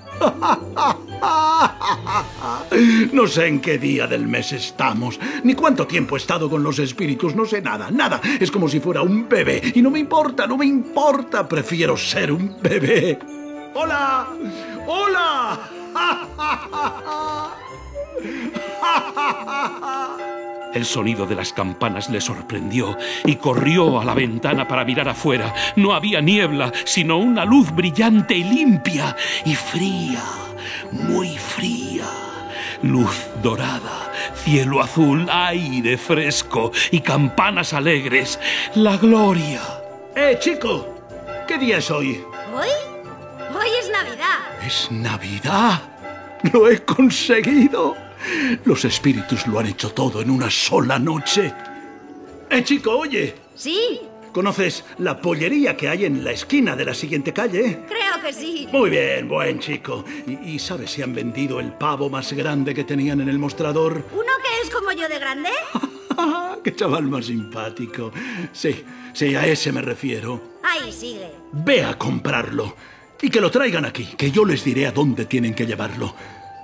No sé en qué día del mes estamos, ni cuánto tiempo he estado con los espíritus, no sé nada, nada. Es como si fuera un bebé. Y no me importa, no me importa. Prefiero ser un bebé. ¡Hola! ¡Hola! El sonido de las campanas le sorprendió y corrió a la ventana para mirar afuera. No había niebla, sino una luz brillante y limpia y fría, muy fría. Luz dorada, cielo azul, aire fresco y campanas alegres. La gloria. ¡Eh, chico! ¿Qué día es hoy? ¿Hoy? Hoy es Navidad. ¡Es Navidad! ¡Lo he conseguido! Los espíritus lo han hecho todo en una sola noche. ¡Eh, chico, oye! Sí, ¿Conoces la pollería que hay en la esquina de la siguiente calle? creo que sí. Muy bien, buen chico. ¿Y, y sabes si han vendido el pavo más grande que tenían en el mostrador? ¿Uno que es como yo de grande? ¡Qué chaval más simpático! Sí, sí, a ese me refiero. Ahí sigue. Ve a comprarlo. Y que lo traigan aquí, que yo les diré a dónde tienen que llevarlo.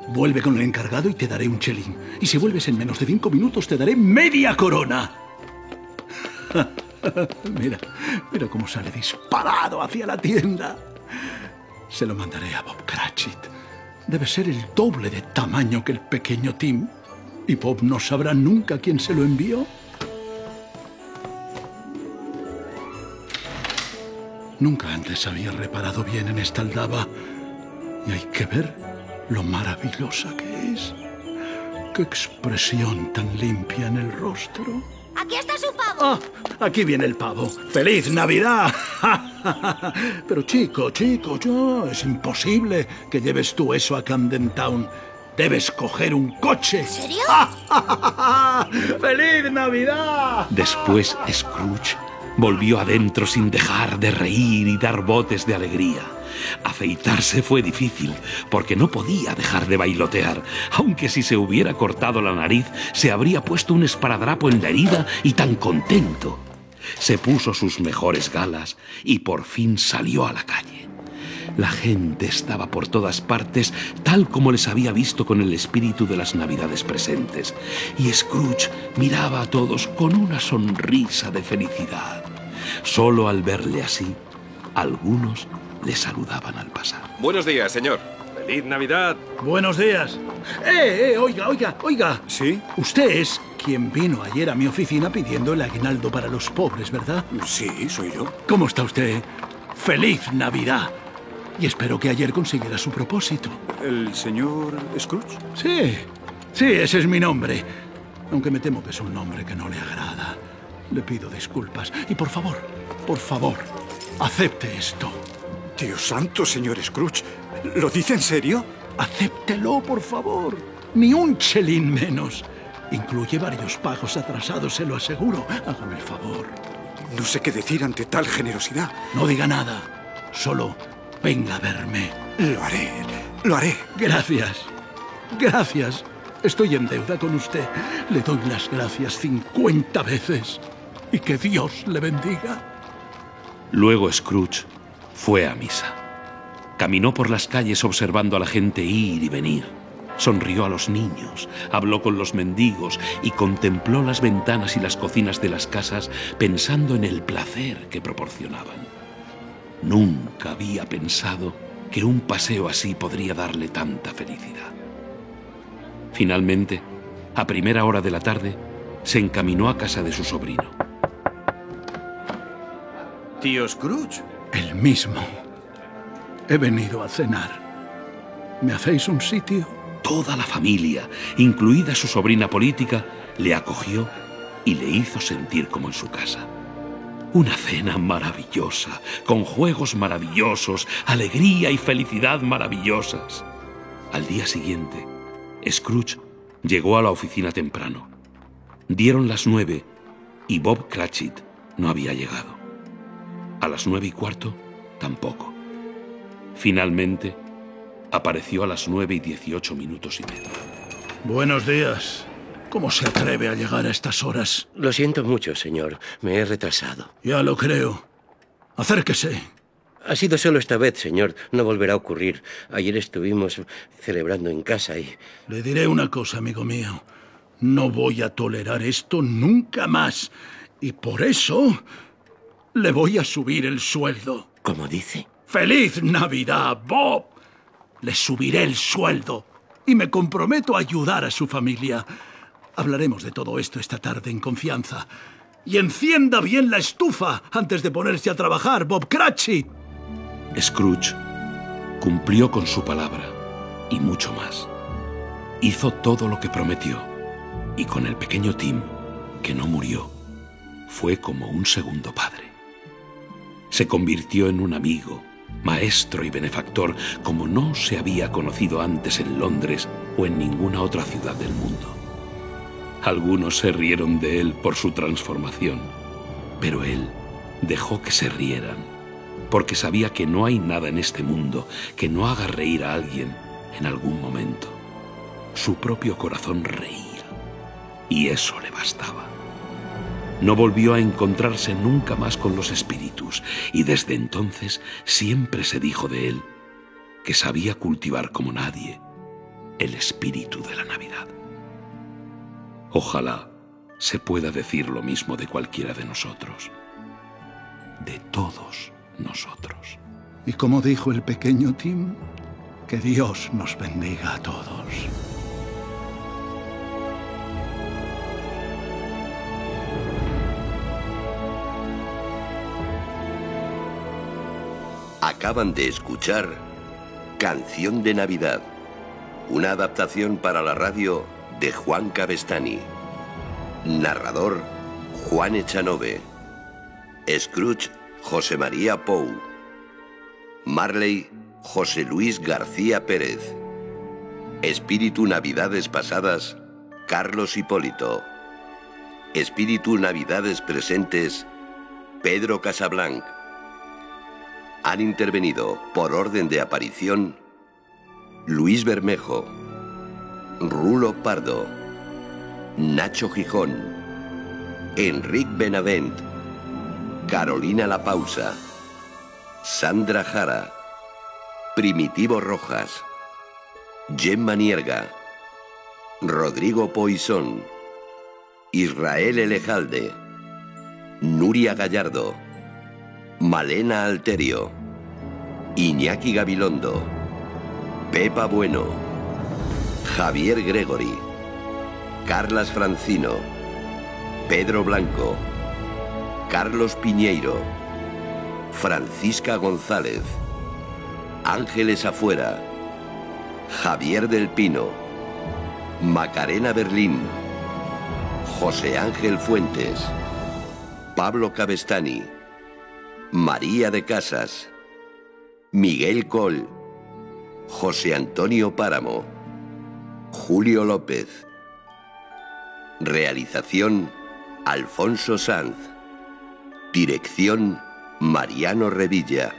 Vuelve con el encargado y te daré un chelín. Y si vuelves en menos de cinco minutos, te daré media corona. mira, mira cómo sale disparado hacia la tienda. Se lo mandaré a Bob Cratchit. Debe ser el doble de tamaño que el pequeño Tim. Y Bob no sabrá nunca quién se lo envió. Nunca antes había reparado bien en esta aldaba. Y hay que ver lo maravillosa que es. Qué expresión tan limpia en el rostro. Aquí está su pavo. Ah, aquí viene el pavo. ¡Feliz Navidad! Pero chico, chico, yo, es imposible que lleves tú eso a Camden Town. Debes coger un coche. ¿En serio? ¡Feliz Navidad! Después Scrooge volvió adentro sin dejar de reír y dar botes de alegría. Afeitarse fue difícil, porque no podía dejar de bailotear, aunque si se hubiera cortado la nariz, se habría puesto un esparadrapo en la herida y tan contento. Se puso sus mejores galas y por fin salió a la calle. La gente estaba por todas partes, tal como les había visto con el espíritu de las navidades presentes, y Scrooge miraba a todos con una sonrisa de felicidad. Solo al verle así, algunos le saludaban al pasar. Buenos días, señor. ¡Feliz Navidad! Buenos días. ¡Eh, eh! Oiga, oiga, oiga. ¿Sí? Usted es quien vino ayer a mi oficina pidiendo el aguinaldo para los pobres, ¿verdad? Sí, soy yo. ¿Cómo está usted? ¡Feliz Navidad! Y espero que ayer consiguiera su propósito. ¿El señor Scrooge? Sí, sí, ese es mi nombre. Aunque me temo que es un nombre que no le agrada. Le pido disculpas. Y por favor, por favor, acepte esto. Dios santo, señor Scrooge. ¿Lo dice en serio? Acéptelo, por favor. Ni un chelín menos. Incluye varios pagos atrasados, se lo aseguro. Hágame el favor. No sé qué decir ante tal generosidad. No diga nada. Solo venga a verme. Lo haré. Lo haré. Gracias. Gracias. Estoy en deuda con usted. Le doy las gracias 50 veces. Y que Dios le bendiga. Luego Scrooge fue a misa. Caminó por las calles observando a la gente ir y venir. Sonrió a los niños, habló con los mendigos y contempló las ventanas y las cocinas de las casas pensando en el placer que proporcionaban. Nunca había pensado que un paseo así podría darle tanta felicidad. Finalmente, a primera hora de la tarde, se encaminó a casa de su sobrino. Tío Scrooge. El mismo. He venido a cenar. ¿Me hacéis un sitio? Toda la familia, incluida su sobrina política, le acogió y le hizo sentir como en su casa. Una cena maravillosa, con juegos maravillosos, alegría y felicidad maravillosas. Al día siguiente, Scrooge llegó a la oficina temprano. Dieron las nueve y Bob Cratchit no había llegado. A las nueve y cuarto, tampoco. Finalmente, apareció a las nueve y dieciocho minutos y medio. Buenos días. ¿Cómo se atreve a llegar a estas horas? Lo siento mucho, señor. Me he retrasado. Ya lo creo. Acérquese. Ha sido solo esta vez, señor. No volverá a ocurrir. Ayer estuvimos celebrando en casa y... Le diré una cosa, amigo mío. No voy a tolerar esto nunca más. Y por eso le voy a subir el sueldo. ¿Cómo dice? ¡Feliz Navidad, Bob! Le subiré el sueldo y me comprometo a ayudar a su familia. Hablaremos de todo esto esta tarde en confianza. Y encienda bien la estufa antes de ponerse a trabajar, Bob Cratchit. Scrooge cumplió con su palabra y mucho más. Hizo todo lo que prometió y con el pequeño Tim, que no murió, fue como un segundo padre. Se convirtió en un amigo, maestro y benefactor como no se había conocido antes en Londres o en ninguna otra ciudad del mundo. Algunos se rieron de él por su transformación, pero él dejó que se rieran, porque sabía que no hay nada en este mundo que no haga reír a alguien en algún momento. Su propio corazón reía, y eso le bastaba. No volvió a encontrarse nunca más con los espíritus y desde entonces siempre se dijo de él que sabía cultivar como nadie el espíritu de la Navidad. Ojalá se pueda decir lo mismo de cualquiera de nosotros, de todos nosotros. Y como dijo el pequeño Tim, que Dios nos bendiga a todos. Acaban de escuchar Canción de Navidad, una adaptación para la radio de Juan Cabestani. Narrador Juan Echanove. Scrooge José María Pou. Marley José Luis García Pérez. Espíritu Navidades Pasadas Carlos Hipólito. Espíritu Navidades Presentes Pedro Casablanc. Han intervenido, por orden de aparición, Luis Bermejo, Rulo Pardo, Nacho Gijón, Enric Benavent, Carolina La Pausa, Sandra Jara, Primitivo Rojas, Gemma Nierga, Rodrigo Poisón, Israel Elejalde, Nuria Gallardo, Malena Alterio, Iñaki Gabilondo, Pepa Bueno, Javier Gregory, Carlas Francino, Pedro Blanco, Carlos Piñeiro, Francisca González, Ángeles Afuera, Javier del Pino, Macarena Berlín, José Ángel Fuentes, Pablo Cabestani, María de Casas, Miguel Col, José Antonio Páramo, Julio López. Realización Alfonso Sanz. Dirección Mariano Revilla.